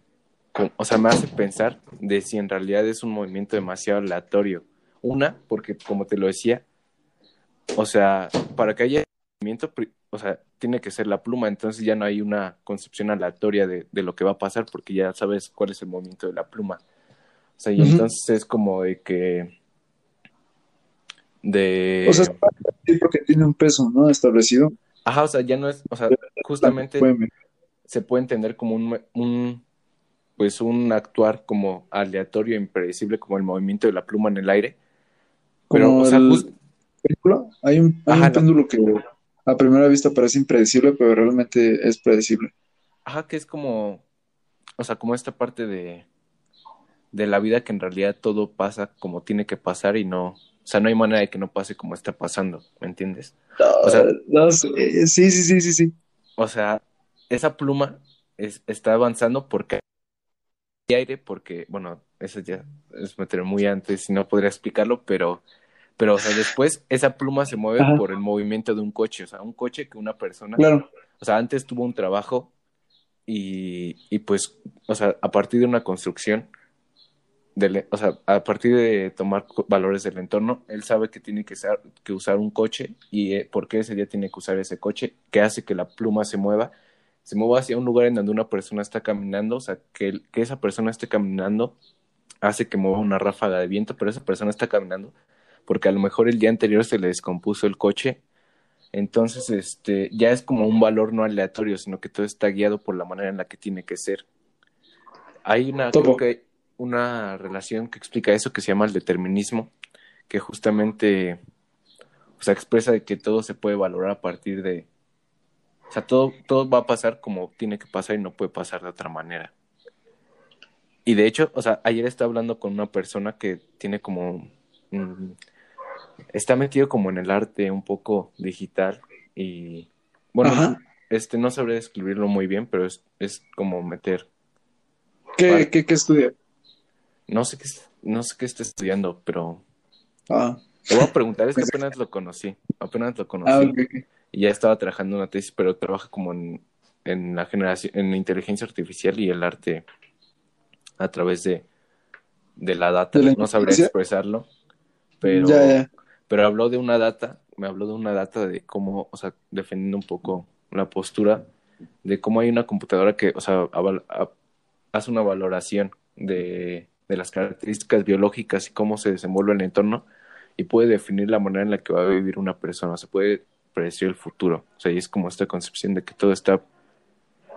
o sea, me hace pensar de si en realidad es un movimiento demasiado aleatorio. Una, porque como te lo decía, o sea, para que haya o sea, tiene que ser la pluma, entonces ya no hay una concepción aleatoria de, de, lo que va a pasar porque ya sabes cuál es el movimiento de la pluma. O sea, y entonces es como de que... De... O sea, porque tiene un peso, ¿no? Establecido. Ajá, o sea, ya no es, o sea, justamente se puede entender como un, un, pues un actuar como aleatorio, impredecible, como el movimiento de la pluma en el aire. Pero, o sea, Hay un, hay un péndulo que a primera vista parece impredecible, pero realmente es predecible. Ajá, que es como, o sea, como esta parte de, de la vida que en realidad todo pasa como tiene que pasar y no, o sea, no hay manera de que no pase como está pasando, ¿me entiendes? o sea, sí, sí, sí, sí, sí. O sea, esa pluma es, está avanzando porque hay aire, porque, bueno, eso ya es meter muy antes y no podría explicarlo, pero pero, o sea, después esa pluma se mueve por el movimiento de un coche, o sea, un coche que una persona, claro. o sea, antes tuvo un trabajo y, y pues, o sea, a partir de una construcción, de, o sea, a partir de tomar valores del entorno, él sabe que tiene que, usar, que usar un coche y eh, por qué ese día tiene que usar ese coche, que hace que la pluma se mueva, se mueva hacia un lugar en donde una persona está caminando, o sea, que, que esa persona esté caminando hace que mueva una ráfaga de viento, pero esa persona está caminando porque a lo mejor el día anterior se le descompuso el coche. Entonces, este, ya es como un valor no aleatorio, sino que todo está guiado por la manera en la que tiene que ser. Hay una, creo que una relación que explica eso que se llama el determinismo, que justamente, o sea, expresa de que todo se puede valorar a partir de, o sea, todo, todo va a pasar como tiene que pasar y no puede pasar de otra manera. Y de hecho, o sea, ayer estaba hablando con una persona que tiene como está metido como en el arte un poco digital y bueno, este, no sabré describirlo muy bien, pero es, es como meter. ¿Qué, qué, qué estudia? No sé qué, no sé qué está estudiando, pero. Ah. Te voy a preguntar, es que apenas lo conocí. Apenas lo conocí. Ah, ok. Y ya estaba trabajando en una tesis, pero trabaja como en, en la generación, en la inteligencia artificial y el arte a través de, de la data. ¿De la no sabría inteligencia? expresarlo, pero, Ya, ya. Pero habló de una data, me habló de una data de cómo, o sea, defendiendo un poco la postura de cómo hay una computadora que, o sea, a- hace una valoración de, de las características biológicas y cómo se desenvuelve el entorno y puede definir la manera en la que va a vivir una persona, se puede predecir el futuro. O sea, y es como esta concepción de que todo está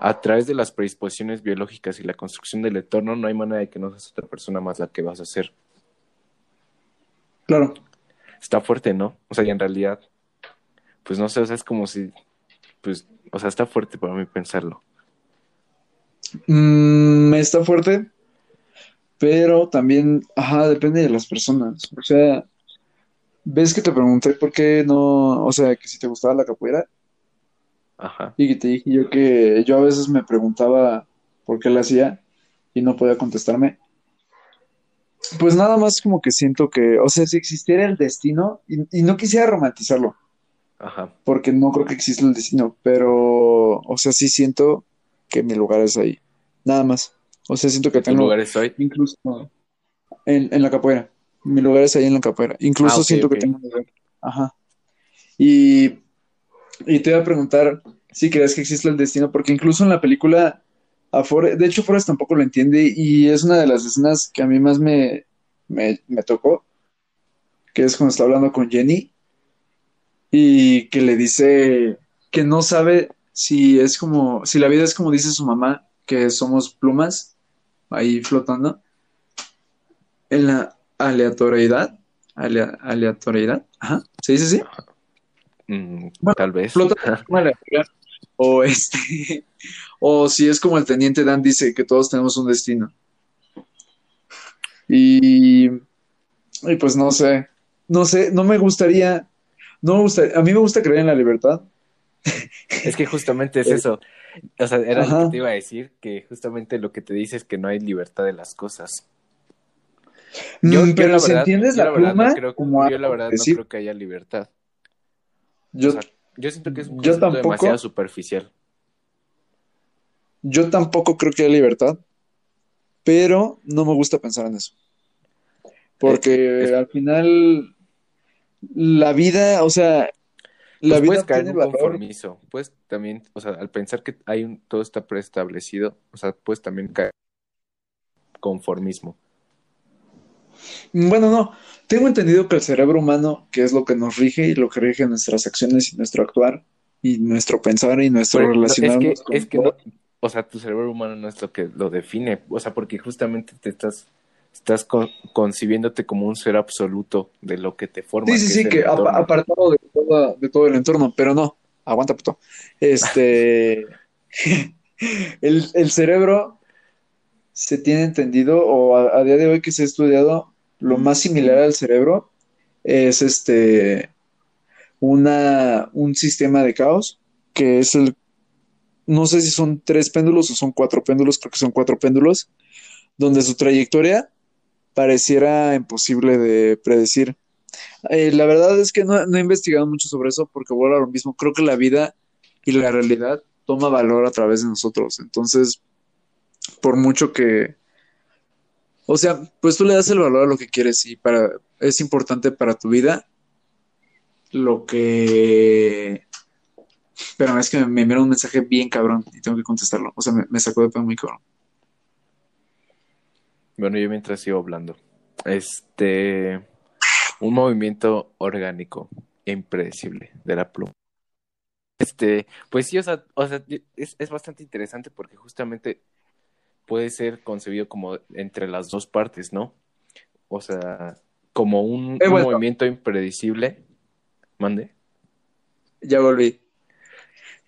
a través de las predisposiciones biológicas y la construcción del entorno, no hay manera de que no seas otra persona más la que vas a ser. Claro. Está fuerte, ¿no? O sea, y en realidad, pues no sé, o sea, es como si, pues, o sea, está fuerte para mí pensarlo. Mm, está fuerte, pero también, ajá, depende de las personas. O sea, ves que te pregunté por qué no, o sea, que si te gustaba la capoeira Ajá. y que te dije yo que yo a veces me preguntaba por qué la hacía y no podía contestarme. Pues nada más como que siento que, o sea, si existiera el destino, y, y no quisiera romantizarlo, Ajá. porque no creo que exista el destino, pero, o sea, sí siento que mi lugar es ahí. Nada más. O sea, siento que ¿Tu tengo lugar es hoy? incluso en, en la capoeira. Mi lugar es ahí en la capoeira. Incluso Ah, siento que tengo un lugar. Ajá. Y, y te iba a preguntar si crees que existe el destino, porque incluso en la película, a de hecho Forrest tampoco lo entiende y es una de las escenas que a mí más me, me, me tocó, que es cuando está hablando con Jenny y que le dice que no sabe si es como, si la vida es como dice su mamá, que somos plumas ahí flotando en la aleatoriedad, alea- aleatoriedad, ajá, ¿se dice así? Mm, Bueno, tal vez. Flota como aleatoria, o este, o si es como el teniente Dan dice que todos tenemos un destino. Y, y pues no sé, no sé, no me gustaría, no me gusta, a mí me gusta creer en la libertad. Es que justamente es eso. O sea, era lo que te iba a decir, que justamente lo que te dice es que no hay libertad de las cosas. Mm, pero la si verdad- entiendes yo la verdad pluma no creo, como yo la verdad no creo que haya libertad. yo, O sea, yo siento que es un yo concepto tampoco. demasiado superficial. yo tampoco creo que haya libertad, pero no me gusta pensar en eso. Porque es- al final la vida, o sea, la Pues vida puedes caer en un valor. conformismo. Puedes también, o sea, al pensar que hay un, todo está preestablecido, o sea, puedes también caer conformismo. Bueno, no, tengo entendido que el cerebro humano, que es lo que nos rige y lo que rige nuestras acciones y nuestro actuar y nuestro pensar y nuestro Pero, no, es que, relacionarnos con es que no, o sea, tu cerebro humano no es lo que lo define, o sea, porque justamente te estás, estás con- concibiéndote como un ser absoluto de lo que te forma, Sí, sí, que sí, que entorno. apartado de todo, de todo el entorno, pero no, aguanta, puto. Este, el, el cerebro se tiene entendido, o a, a día de hoy que se ha estudiado, lo más similar al cerebro es este, una, un sistema de caos, que es el, no sé si son tres péndulos o son cuatro péndulos, creo que son cuatro péndulos, donde su trayectoria pareciera imposible de predecir. Eh, la verdad es que no, no he investigado mucho sobre eso porque vuelvo a lo mismo. Creo que la vida y la realidad toma valor a través de nosotros. Entonces, por mucho que, o sea, pues tú le das el valor a lo que quieres y para, es importante para tu vida lo que... Pero es que me, enviaron un mensaje bien cabrón y tengo que contestarlo. O sea, me, me sacó de pedo muy cabrón. Bueno, yo mientras sigo hablando. Este, un movimiento orgánico e impredecible de la pluma. Este, pues sí, o sea, o sea, es, es bastante interesante porque justamente puede ser concebido como entre las dos partes, ¿no? O sea, como un, vuelto. movimiento impredecible. Mande. Ya volví.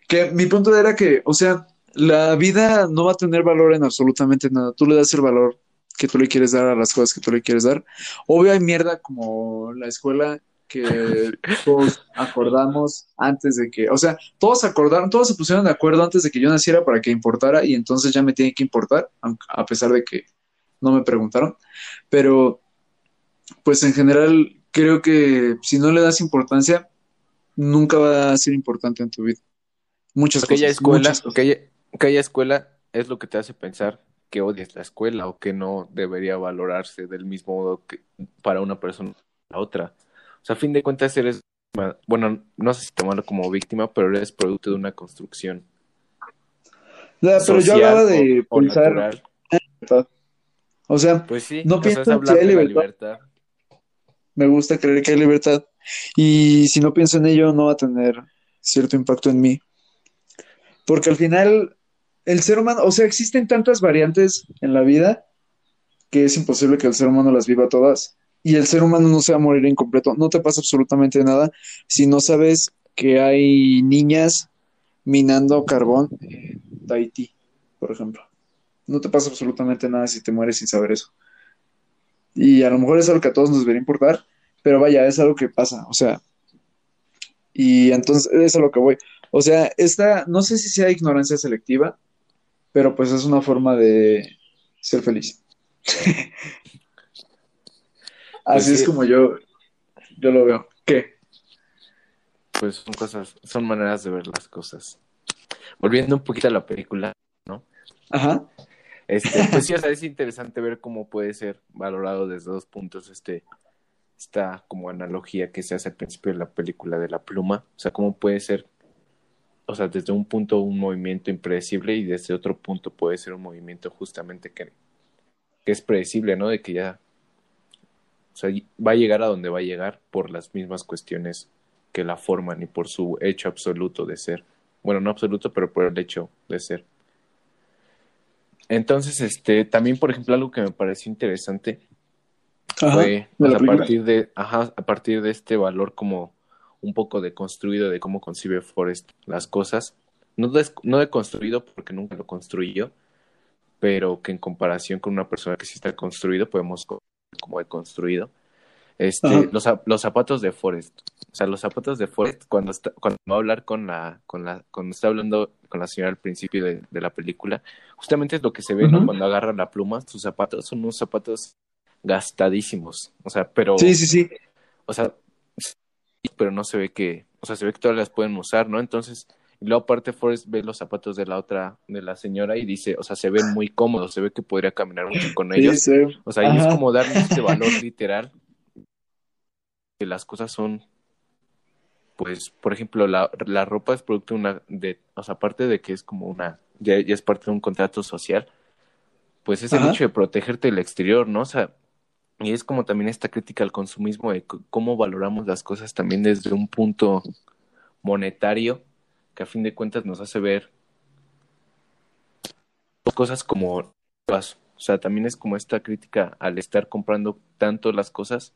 Que mi punto era que, o sea, la vida no va a tener valor en absolutamente nada. Tú le das el valor que tú le quieres dar a las cosas que tú le quieres dar. Obvio hay mierda como la escuela que todos acordamos antes de que, o sea, todos acordaron, todos se pusieron de acuerdo antes de que yo naciera para que importara y entonces ya me tiene que importar, a pesar de que no me preguntaron. Pero, pues en general, creo que si no le das importancia, nunca va a ser importante en tu vida. Muchas aquella Escuela, Aquella, escuela es lo que te hace pensar que odias la escuela o que no debería valorarse del mismo modo que para una persona a otra. O sea, a fin de cuentas eres, bueno, no sé si tomarlo como víctima, pero eres producto de una construcción. pero yo hablaba de pensar o sea, pues sí, no pienso que hay libertad. Me gusta creer que hay libertad. Y si no pienso en ello, no va a tener cierto impacto en mí. Porque al final, el ser humano, o sea, existen tantas variantes en la vida que es imposible que el ser humano las viva todas. Y el ser humano no se va a morir incompleto. No te pasa absolutamente nada si no sabes que hay niñas minando carbón en Tahití, por ejemplo. No te pasa absolutamente nada si te mueres sin saber eso. Y a lo mejor es algo que a todos nos debería importar, pero vaya, es algo que pasa, o sea. Y entonces es a lo que voy. O sea, esta, no sé si sea ignorancia selectiva, pero pues es una forma de ser feliz. Así pues es como yo, yo lo veo. ¿Qué? Pues son cosas, son maneras de ver las cosas. Volviendo un poquito a la película, ¿no? Ajá. Este, pues sí, o sea, es interesante ver cómo puede ser valorado desde dos puntos este esta como analogía que se hace al principio de la película de la pluma, o sea, cómo puede ser o sea, desde un punto un movimiento impredecible y desde otro punto puede ser un movimiento justamente que, que es predecible, ¿no? De que ya o sea, va a llegar a donde va a llegar por las mismas cuestiones que la forman y por su hecho absoluto de ser. Bueno, no absoluto, pero por el hecho de ser. Entonces, este, también, por ejemplo, algo que me pareció interesante fue pues, a partir de, ajá, a partir de este valor como un poco deconstruido de cómo concibe Forrest las cosas. No, de, no deconstruido porque nunca lo construyó, pero que en comparación con una persona que sí está construido, podemos como deconstruido. Este, los, los zapatos de Forrest. O sea, los zapatos de Forrest, cuando, está, cuando va a hablar con la, con la, cuando está hablando con la señora al principio de, la película, justamente es lo que se ve, ¿no? Cuando agarra la pluma, sus zapatos son unos zapatos gastadísimos. O sea, pero. Sí, sí, sí. O sea, pero no se ve que, o sea, se ve que todas las pueden usar, ¿no? Entonces, y luego aparte Forrest ve los zapatos de la otra, de la señora y dice, o sea, se ven muy cómodos, se ve que podría caminar mucho con ellos. O sea, y es como darle este valor literal que las cosas son, pues, por ejemplo, la, la ropa es producto de una, de, o sea, aparte de que es como una, ya, es parte de un contrato social, pues es el hecho de protegerte del exterior, ¿no? O sea, y es como también esta crítica al consumismo de cómo valoramos las cosas también desde un punto monetario, que a fin de cuentas nos hace ver cosas como o sea, también es como esta crítica al estar comprando tanto las cosas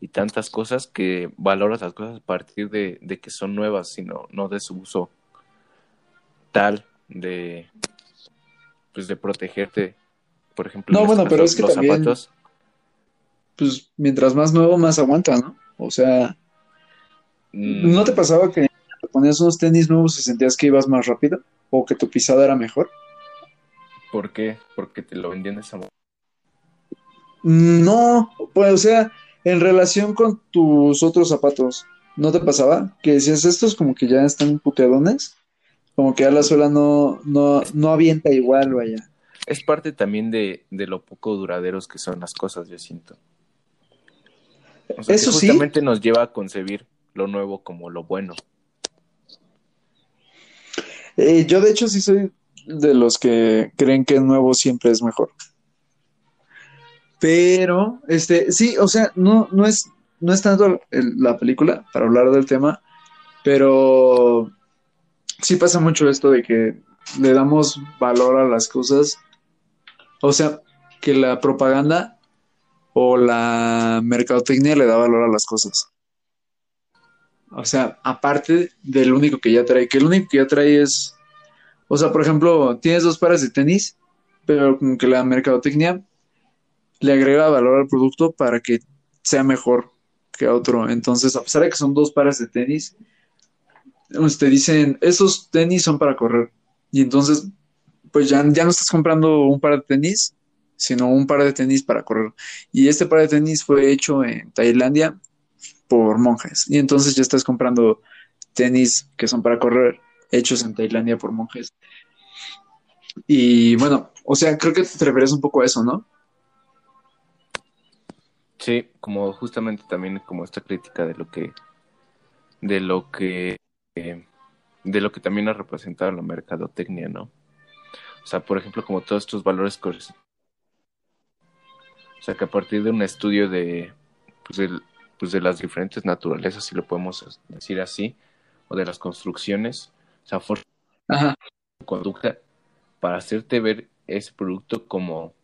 y tantas cosas que valoras las cosas a partir de, de que son nuevas, sino no de su uso tal de pues de protegerte, por ejemplo, no, bueno, pero es que los zapatos. Pues mientras más nuevo, más aguanta, ¿no? O sea, mm. ¿no te pasaba que ponías unos tenis nuevos y sentías que ibas más rápido? ¿O que tu pisada era mejor? ¿Por qué? Porque te lo vendían de esa manera. No, pues, o sea, en relación con tus otros zapatos, ¿no te pasaba? Que decías, estos como que ya están puteadones, como que ya la suela no, no, no avienta igual, vaya. Es parte también de, de lo poco duraderos que son las cosas, yo siento. Eso justamente nos lleva a concebir lo nuevo como lo bueno. Eh, yo de hecho sí soy de los que creen que nuevo siempre es mejor. Pero, este, sí, o sea, no, no es, no es tanto la película para hablar del tema, pero sí pasa mucho esto de que le damos valor a las cosas. O sea, que la propaganda o la mercadotecnia le da valor a las cosas. O sea, aparte del único que ya trae, que el único que ya trae es, o sea, por ejemplo, tienes dos pares de tenis, pero como que la mercadotecnia le agrega valor al producto para que sea mejor que otro. Entonces, a pesar de que son dos pares de tenis, te dicen, esos tenis son para correr. Y entonces, pues ya, ya no estás comprando un par de tenis, sino un par de tenis para correr. Y este par de tenis fue hecho en Tailandia por monjes. Y entonces ya estás comprando tenis que son para correr, hechos en Tailandia por monjes. Y bueno, o sea, creo que te refieres un poco a eso, ¿no? Sí, como justamente también como esta crítica de lo que de lo que de lo que también ha representado la mercadotecnia, ¿no? O sea, por ejemplo, como todos estos valores o sea, que a partir de un estudio de pues, de, pues de las diferentes naturalezas, si lo podemos decir así, o de las construcciones, o sea, forma conducta para hacerte ver ese producto como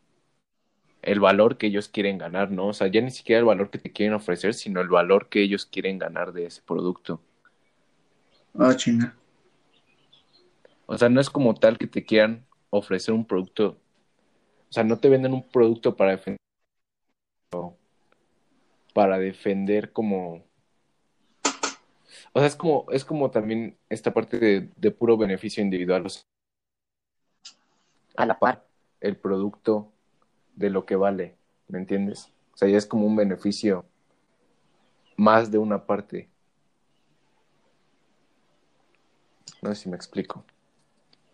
el valor que ellos quieren ganar, ¿no? O sea, ya ni siquiera el valor que te quieren ofrecer, sino el valor que ellos quieren ganar de ese producto. Ah, chinga. O sea, no es como tal que te quieran ofrecer un producto. O sea, no te venden un producto para defender. Para defender como. O sea, es como, es como también esta parte de, de puro beneficio individual. a la par. El producto de lo que vale, ¿me entiendes? O sea, ya es como un beneficio más de una parte. No sé si me explico.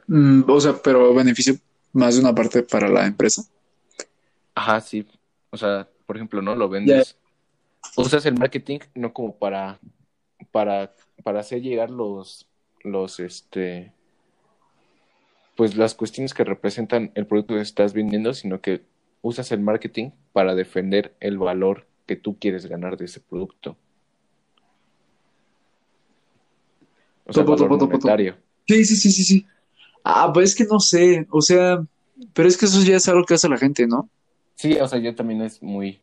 Mm, o sea, pero beneficio más de una parte para la empresa. Ajá, sí. O sea, por ejemplo, ¿no? Lo vendes. Usas el marketing no como para, para, para hacer llegar los, los, este, pues las cuestiones que representan el producto que estás vendiendo, sino que usas el marketing para defender el valor que tú quieres ganar de ese producto. O sea, monetario. Sí, sí, sí, sí, sí. Ah, pues es que no sé, o sea, pero es que eso ya es algo que hace la gente, ¿no? Sí, o sea, ya también es muy,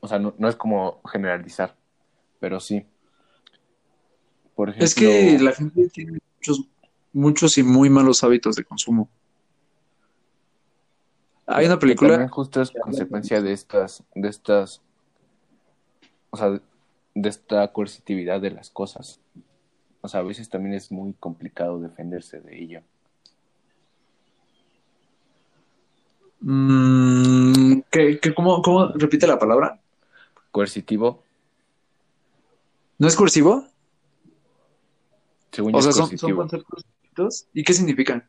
o sea, no, es como generalizar, pero sí. Por ejemplo, es que la gente tiene muchos, muchos y muy malos hábitos de consumo. Hay una película. También justo es consecuencia de estas, de estas, o sea, de esta coercitividad de las cosas. O sea, a veces también es muy complicado defenderse de ello. Mm, ¿qué, cómo, cómo, repite la palabra? Coercitivo. ¿No es cursivo? Según o sea, son, son, conceptos ¿Y qué significan?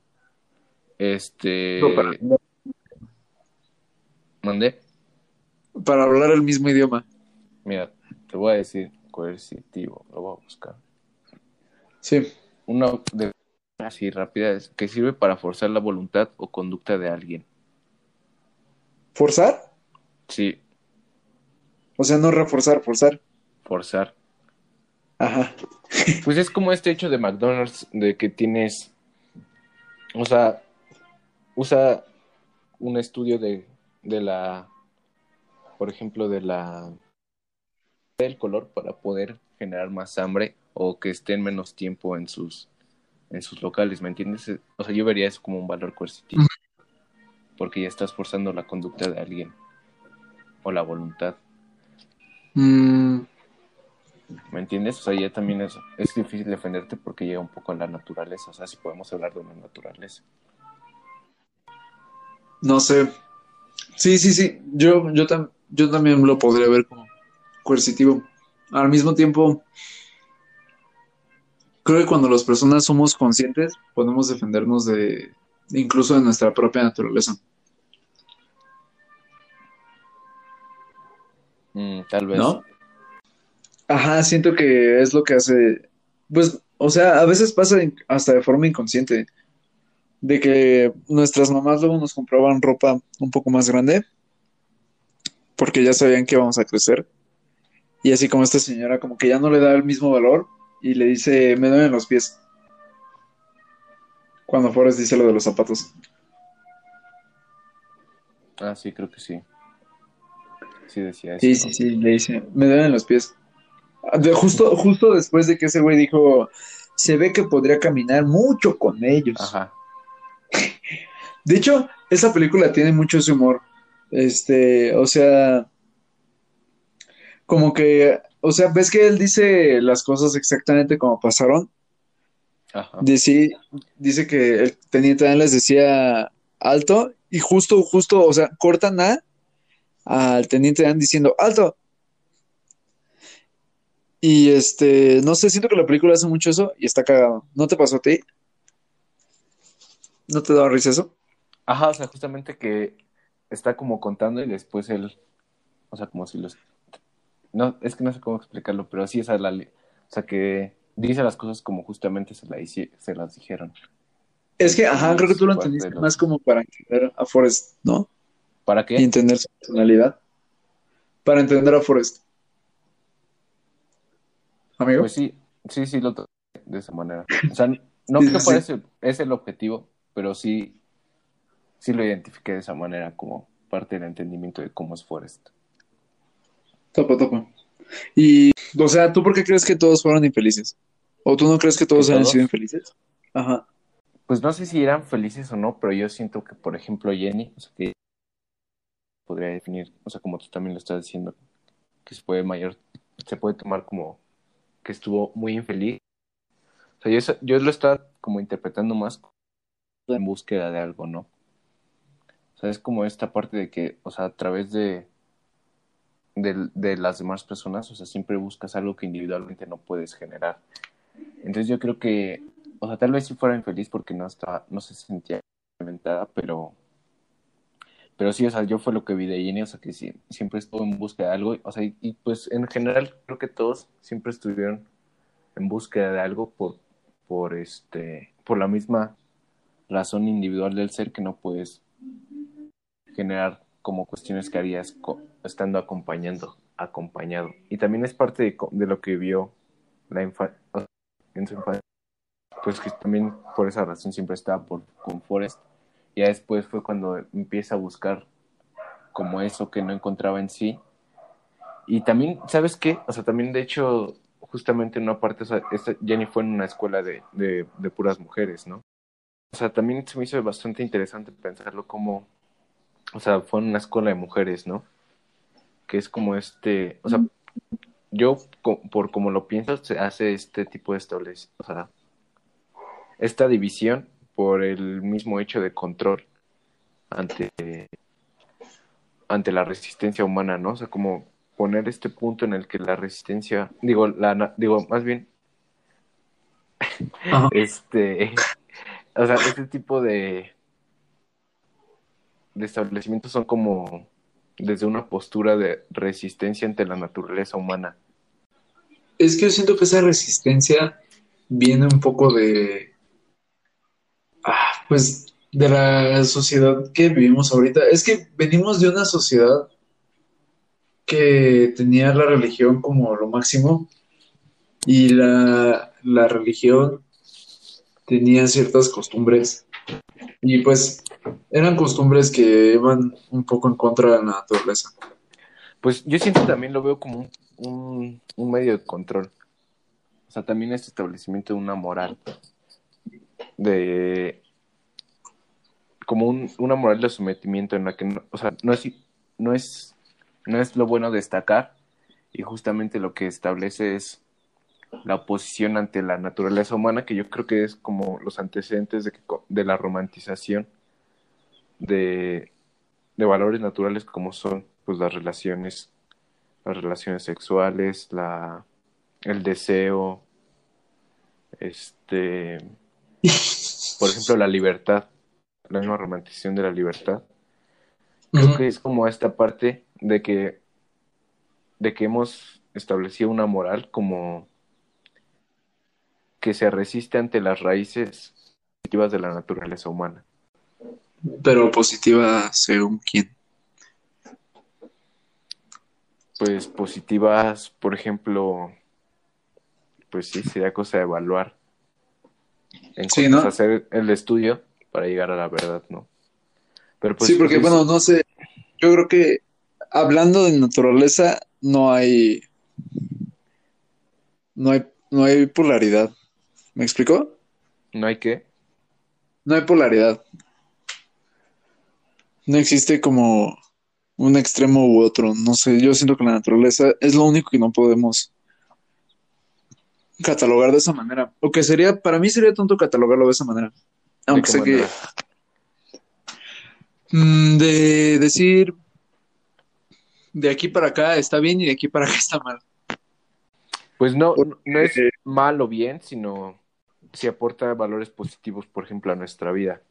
Este. ¿Mandé? Para hablar el mismo idioma. Mira, te voy a decir coercitivo, lo voy a buscar. Sí. Una de así rápida es que sirve para forzar la voluntad o conducta de alguien. ¿Forzar? Sí. O sea, no reforzar, forzar. Forzar. Ajá. Pues es como este hecho de McDonald's de que tienes, o sea, usa un estudio de de la, por ejemplo, de la del color para poder generar más hambre o que estén menos tiempo en sus en sus locales, ¿me entiendes? O sea, yo vería eso como un valor coercitivo, porque ya estás forzando la conducta de alguien o la voluntad. Mm. ¿Me entiendes? O sea, ya también es, es difícil defenderte porque llega un poco a la naturaleza, o sea, si podemos hablar de una naturaleza. No sé, Sí, sí, sí. Yo, yo, yo también lo podría ver como coercitivo. Al mismo tiempo, creo que cuando las personas somos conscientes, podemos defendernos de incluso de nuestra propia naturaleza. Mm, tal vez. ¿No? Ajá, siento que es lo que hace. Pues, o sea, a veces pasa hasta de forma inconsciente de que nuestras mamás luego nos compraban ropa un poco más grande porque ya sabían que íbamos a crecer. Y así como esta señora como que ya no le da el mismo valor y le dice, me duelen los pies. Cuando Forrest dice lo de los zapatos. Ah, sí, creo que sí. Sí decía eso. Sí, sí, sí, le dice, me duelen los pies. De, justo, justo después de que ese güey dijo, se ve que podría caminar mucho con ellos. Ajá. De hecho, esa película tiene mucho ese humor. Este, o sea, como que, o sea, ves que él dice las cosas exactamente como pasaron. Ajá. Dice, dice que el teniente Dan les decía alto y justo, justo, o sea, cortan a al teniente Dan diciendo alto. Y este, no sé, siento que la película hace mucho eso y está cagado. ¿No te pasó a ti? ¿No te da risa eso? Ajá, o sea, justamente que está como contando y después él, o sea, como si los... No, es que no sé cómo explicarlo, pero sí es la... O sea, que dice las cosas como justamente se, la se las dijeron. Es que, ajá, creo que tú lo entendiste más como para entender a Forrest, ¿no? ¿Para qué? Y entender su personalidad. Para entender a Forrest. ¿Amigo? Pues sí, sí, sí, lo de esa manera. O sea, no creo que sí. es el objetivo, pero sí, sí lo identifiqué de esa manera como parte del entendimiento de cómo es Forrest. Topo, topo. Y, o sea, ¿tú por qué crees que todos fueron infelices? ¿O tú no crees que todos hayan sido infelices? Ajá. Pues no sé si eran felices o no, pero yo siento que, por ejemplo, Jenny, o sea, que podría definir, o sea, como tú también lo estás diciendo, que se puede mayor, se puede tomar como que estuvo muy infeliz. O sea, yo, yo lo estaba como interpretando más en búsqueda de algo, ¿no? O sea, es como esta parte de que, o sea, a través de, de, de las demás personas, o sea, siempre buscas algo que individualmente no puedes generar. Entonces yo creo que o sea, tal vez si fuera infeliz porque no estaba, no se sentía implementada, pero, pero sí, o sea, yo fue lo que vi de Jenny, o sea, que sí, siempre estuvo en búsqueda de algo, o sea, y, pues en general creo que todos siempre estuvieron en búsqueda de algo por, por este, por la misma razón individual del ser que no puedes generar como cuestiones que harías estando acompañando, acompañado. Y también es parte de, de lo que vio la infancia, en su infancia pues que también por esa razón siempre estaba por, con Forrest. Ya después fue cuando empieza a buscar como eso que no encontraba en sí. Y también, ¿sabes qué? O sea, también de hecho, justamente en una parte, o sea, Jenny fue en una escuela de, de, de puras mujeres, ¿no? O sea, también se me hizo bastante interesante pensarlo como, o sea, fue en una escuela de mujeres, ¿no? Que es como este, o sea, yo por como lo pienso, se hace este tipo de establecidos, o sea, esta división por el mismo hecho de control ante, ante la resistencia humana, ¿no? O sea, como poner este punto en el que la resistencia, digo, la, digo, más bien, este, o sea, este tipo de, de establecimientos son como desde una postura de resistencia ante la naturaleza humana. Es que yo siento que esa resistencia viene un poco de Ah, pues de la sociedad que vivimos ahorita. Es que venimos de una sociedad que tenía la religión como lo máximo y la, la religión tenía ciertas costumbres y pues eran costumbres que iban un poco en contra de la naturaleza. Pues yo siento también lo veo como un, un medio de control. O sea, también este establecimiento de una moral de como un, una moral de sometimiento en la que no, o sea, no es no es no es lo bueno destacar y justamente lo que establece es la oposición ante la naturaleza humana que yo creo que es como los antecedentes de, de la romantización de, de valores naturales como son pues las relaciones las relaciones sexuales la el deseo este por ejemplo, la libertad, la misma romantización de la libertad. Creo que es como esta parte de que, de que hemos establecido una moral como que se resiste ante las raíces positivas de la naturaleza humana. Pero positiva según quién? Pues positivas, por ejemplo, pues sí, sería cosa de evaluar en sí, ¿no? hacer el estudio para llegar a la verdad, ¿no? Pero pues, sí, porque pues, bueno, no sé, yo creo que hablando de naturaleza no hay no hay no hay polaridad. ¿Me explicó? ¿No hay qué? No hay polaridad. No existe como un extremo u otro. No sé, yo siento que la naturaleza es lo único que no podemos catalogar de esa manera. O que sería, para mí sería tonto catalogarlo de esa manera. Aunque sé que... Mm, de decir, de aquí para acá está bien y de aquí para acá está mal. Pues no, no es mal o bien, sino si aporta valores positivos, por ejemplo, a nuestra vida.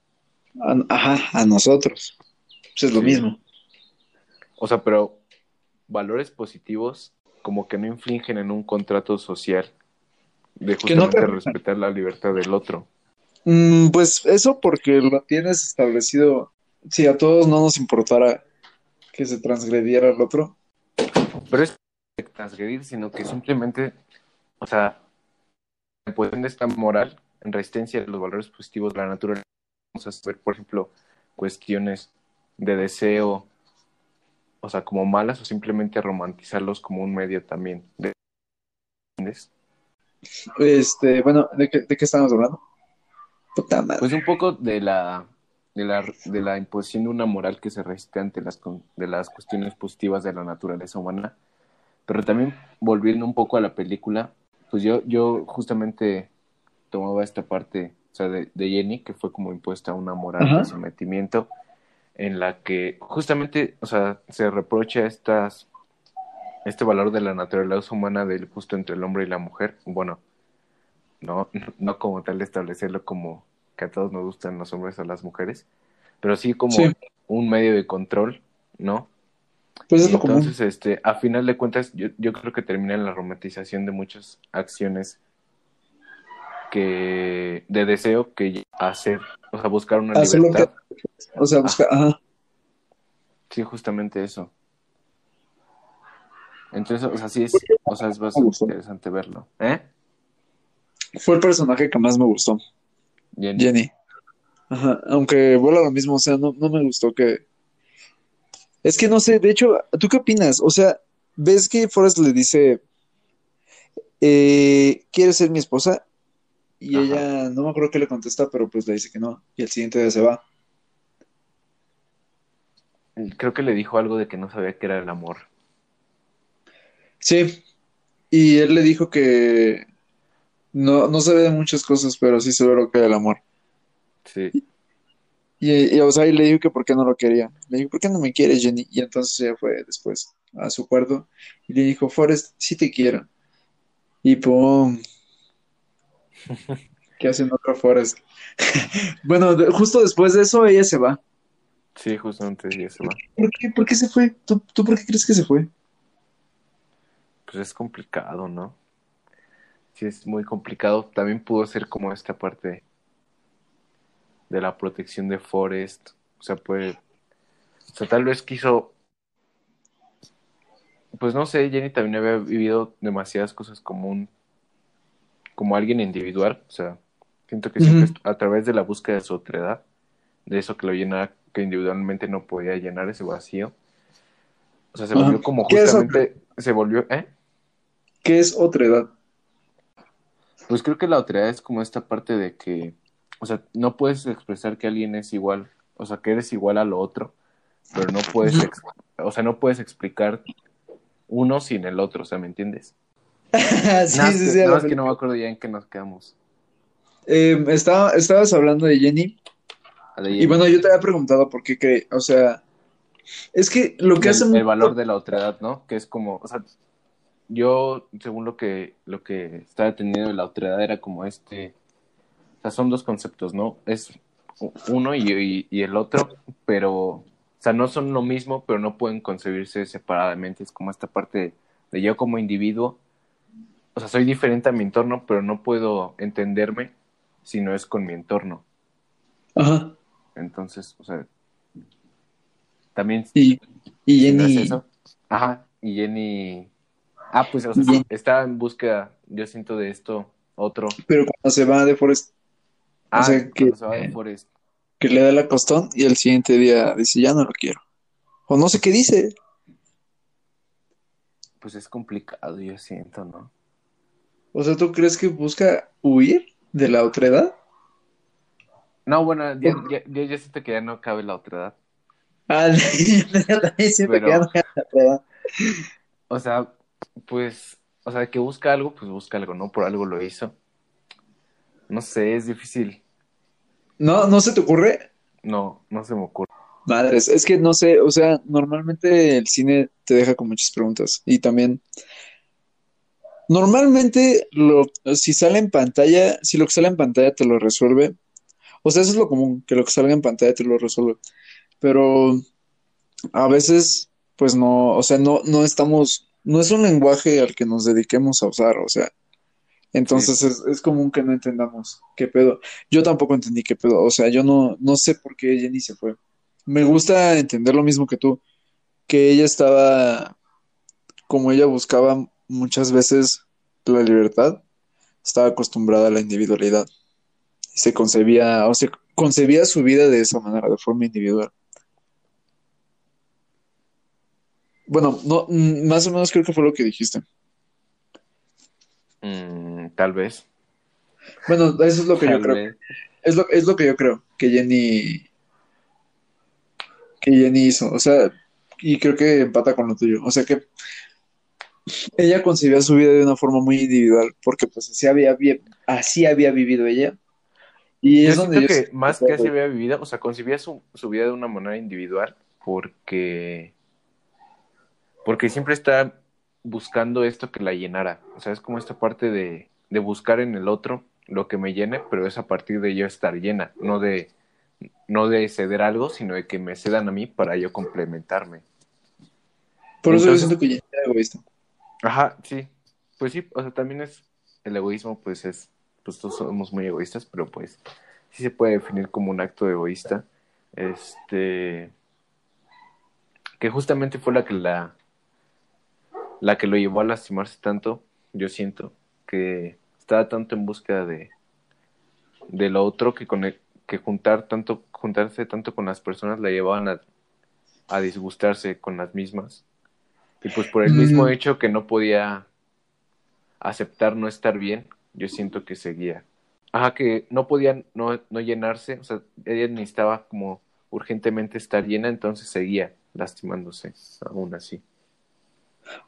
ajá, a nosotros. Pues es lo mismo. O sea, pero valores positivos como que no infligen en un contrato social de justamente respetar la libertad del otro. Mm, pues eso porque lo tienes establecido. Si a todos no nos importara que se transgrediera al otro. Pero es transgredir, sino que simplemente, o sea, pues de esta moral en resistencia de los valores positivos de la naturaleza, vamos a ver, por ejemplo, cuestiones de deseo, o sea, como malas o simplemente romantizarlos como un medio también. ¿Entiendes? Este, bueno, ¿de qué, de qué estamos hablando? Pues un poco de la, de la, de la imposición de una moral que se resiste ante las, de las cuestiones positivas de la naturaleza humana. Pero también volviendo un poco a la película, pues yo, yo justamente tomaba esta parte, o sea, de, de Jenny, que fue como impuesta una moral de sometimiento en la que justamente, o sea, se reprocha estas, este valor de la naturaleza humana del justo entre el hombre y la mujer. Bueno, no, no como tal establecerlo como que a todos nos gustan los hombres o las mujeres, pero sí como un medio de control, ¿no? Pues entonces, este, a final de cuentas, yo, yo creo que termina en la romantización de muchas acciones que de deseo que hacer, o sea, buscar una libertad. O sea, buscar, ajá. Sí, justamente eso. Entonces, o sea, sí es, o sea, es bastante interesante verlo. ¿Eh? Fue el personaje que más me gustó. Jenny. Ajá, aunque vuela lo mismo, o sea, no, no me gustó que... Es que no sé, de hecho, ¿tú qué opinas? O sea, ¿ves que Forrest le dice, eh, ¿quieres ser mi esposa? Y ella, no me acuerdo qué le contesta, pero pues le dice que no. Y el siguiente día se va. Creo que le dijo algo de que no sabía qué era el amor. Sí. Y él le dijo que no, no sabe de muchas cosas, pero sí sabe lo que es el amor. Sí. Y, o sea, y le dijo que por qué no lo quería. Le dijo, ¿por qué no me quieres, Jenny? Y entonces ella fue después a su cuarto y le dijo, Forrest, sí te quiero. Y pum, ¿Qué hacen otra Forrest? bueno, justo después de eso ella se va. Sí, justamente ella se va. ¿Por qué, ¿Por qué se fue? ¿Tú, ¿Tú por qué crees que se fue? Pues es complicado, ¿no? Sí, es muy complicado. También pudo ser como esta parte de la protección de Forrest. O sea, puede. O sea, tal vez quiso. Pues no sé, Jenny también había vivido demasiadas cosas como un como alguien individual, o sea, siento que siempre a través de la búsqueda de su otredad, de eso que lo llena, que individualmente no podía llenar ese vacío. O sea, se volvió como justamente, se volvió, ¿eh? ¿Qué es otredad? Pues creo que la otredad es como esta parte de que, o sea, no puedes expresar que alguien es igual, o sea, que eres igual a lo otro, pero no puedes, o sea, no puedes explicar uno sin el otro, o sea, ¿me entiendes? sí, sí, sí. No, es que no me acuerdo ya en qué nos quedamos. Eh, estaba, estabas hablando de Jenny. Y bueno, yo te había preguntado por qué cree, o sea, es que lo que hace... El valor de la otredad, ¿no? Que es como, o sea, yo, según lo que, lo que estaba teniendo de la otredad, era como este, sea, son dos conceptos, ¿no? Es uno y, y, el otro, pero, o sea, no son lo mismo, pero no pueden concebirse separadamente. Es como esta parte de yo como individuo o sea, soy diferente a mi entorno, pero no puedo entenderme si no es con mi entorno. Ajá. Entonces, o sea, también. Y, y Jenny. Ajá, y Jenny. Ah, pues, o sea, está en búsqueda, yo siento de esto, otro. Pero cuando se va de Forest. Ah, o sea, que, se va de Forest. Que le da la costón y el siguiente día dice, ya no lo quiero. O no sé qué dice. Pues es complicado, yo siento, ¿no? O sea, ¿tú crees que busca huir de la otredad? No, bueno, ya, ya, siento que ya no cabe la otredad. Ah, también siempre Pero, O sea, pues, o sea, que busca algo, pues busca algo, ¿no? Por algo lo hizo. No sé, es difícil. ¿No, no se te ocurre? No, no se me ocurre. Madres, es que no sé, o sea, normalmente el cine te deja con muchas preguntas y también normalmente lo si sale en pantalla, si lo que sale en pantalla te lo resuelve, o sea, eso es lo común, que lo que salga en pantalla te lo resuelve. Pero a veces pues no, o sea, no no estamos no es un lenguaje al que nos dediquemos a usar, o sea, entonces es, es, común que no entendamos qué pedo. Yo tampoco entendí qué pedo, o sea, yo no, no sé por qué Jenny se fue me gusta entender lo mismo que tú, que ella estaba, como ella buscaba muchas veces la libertad, estaba acostumbrada a la individualidad. Se concebía, o sea, concebía su vida de esa manera, de forma individual. Bueno, no, más o menos creo que fue lo que dijiste. Mm, tal vez. Bueno, eso es lo que yo creo. Es lo, es lo que yo creo, que Jenny que Jenny hizo. O sea, y creo que empata con lo tuyo. O sea que ella concebía su vida de una forma muy individual, porque pues así había, así había vivido ella. Y es donde que más que así había vivido, o sea, concebía su, su vida de una manera individual, porque porque siempre está buscando esto que la llenara. O sea, es como esta parte de, de buscar en el otro lo que me llene, pero es a partir de yo estar llena, no de no de ceder algo, sino de que me cedan a mí para yo complementarme. Por eso yo siento que ya es egoísta. Ajá, sí. Pues sí, o sea, también es el egoísmo, pues es, pues todos somos muy egoístas, pero pues sí se puede definir como un acto egoísta. Este, que justamente fue la que la, la que lo llevó a lastimarse tanto, yo siento, que estaba tanto en búsqueda de, de lo otro que con el, que juntar tanto, juntarse tanto con las personas la llevaban a, a disgustarse con las mismas. Y pues por el mismo mm. hecho que no podía aceptar no estar bien, yo siento que seguía. Ajá, que no podía no, no llenarse, o sea, ella necesitaba como urgentemente estar llena, entonces seguía lastimándose, aún así.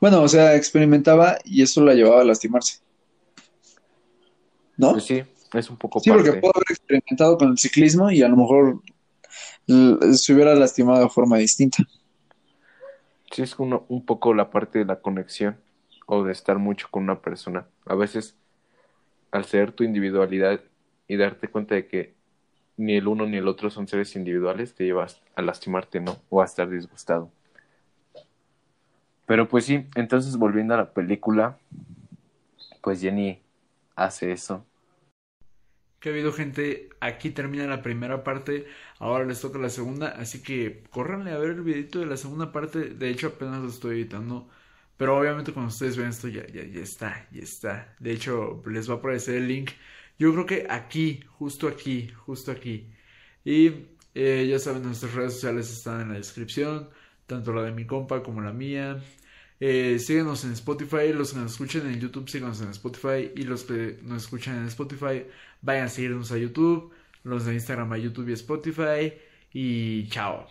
Bueno, o sea, experimentaba y eso la llevaba a lastimarse. ¿No? Pues sí, es un poco Sí, porque pudo haber experimentado con el ciclismo y a lo mejor se hubiera lastimado de forma distinta. Sí, es uno, un poco la parte de la conexión o de estar mucho con una persona. A veces, al ser tu individualidad y darte cuenta de que ni el uno ni el otro son seres individuales, te llevas a lastimarte, ¿no? O a estar disgustado. Pero pues sí, entonces volviendo a la película, pues Jenny hace eso. Que ha habido gente, aquí termina la primera parte, ahora les toca la segunda, así que córranle a ver el videito de la segunda parte, de hecho apenas lo estoy editando, pero obviamente cuando ustedes vean esto ya, ya, ya está, ya está, de hecho les va a aparecer el link, yo creo que aquí, justo aquí, justo aquí, y eh, ya saben, nuestras redes sociales están en la descripción, tanto la de mi compa como la mía, eh, síguenos en Spotify, los que nos escuchen en YouTube, síganos en Spotify y los que nos escuchan en Spotify, vayan a seguirnos a YouTube, los de Instagram a YouTube y Spotify y chao.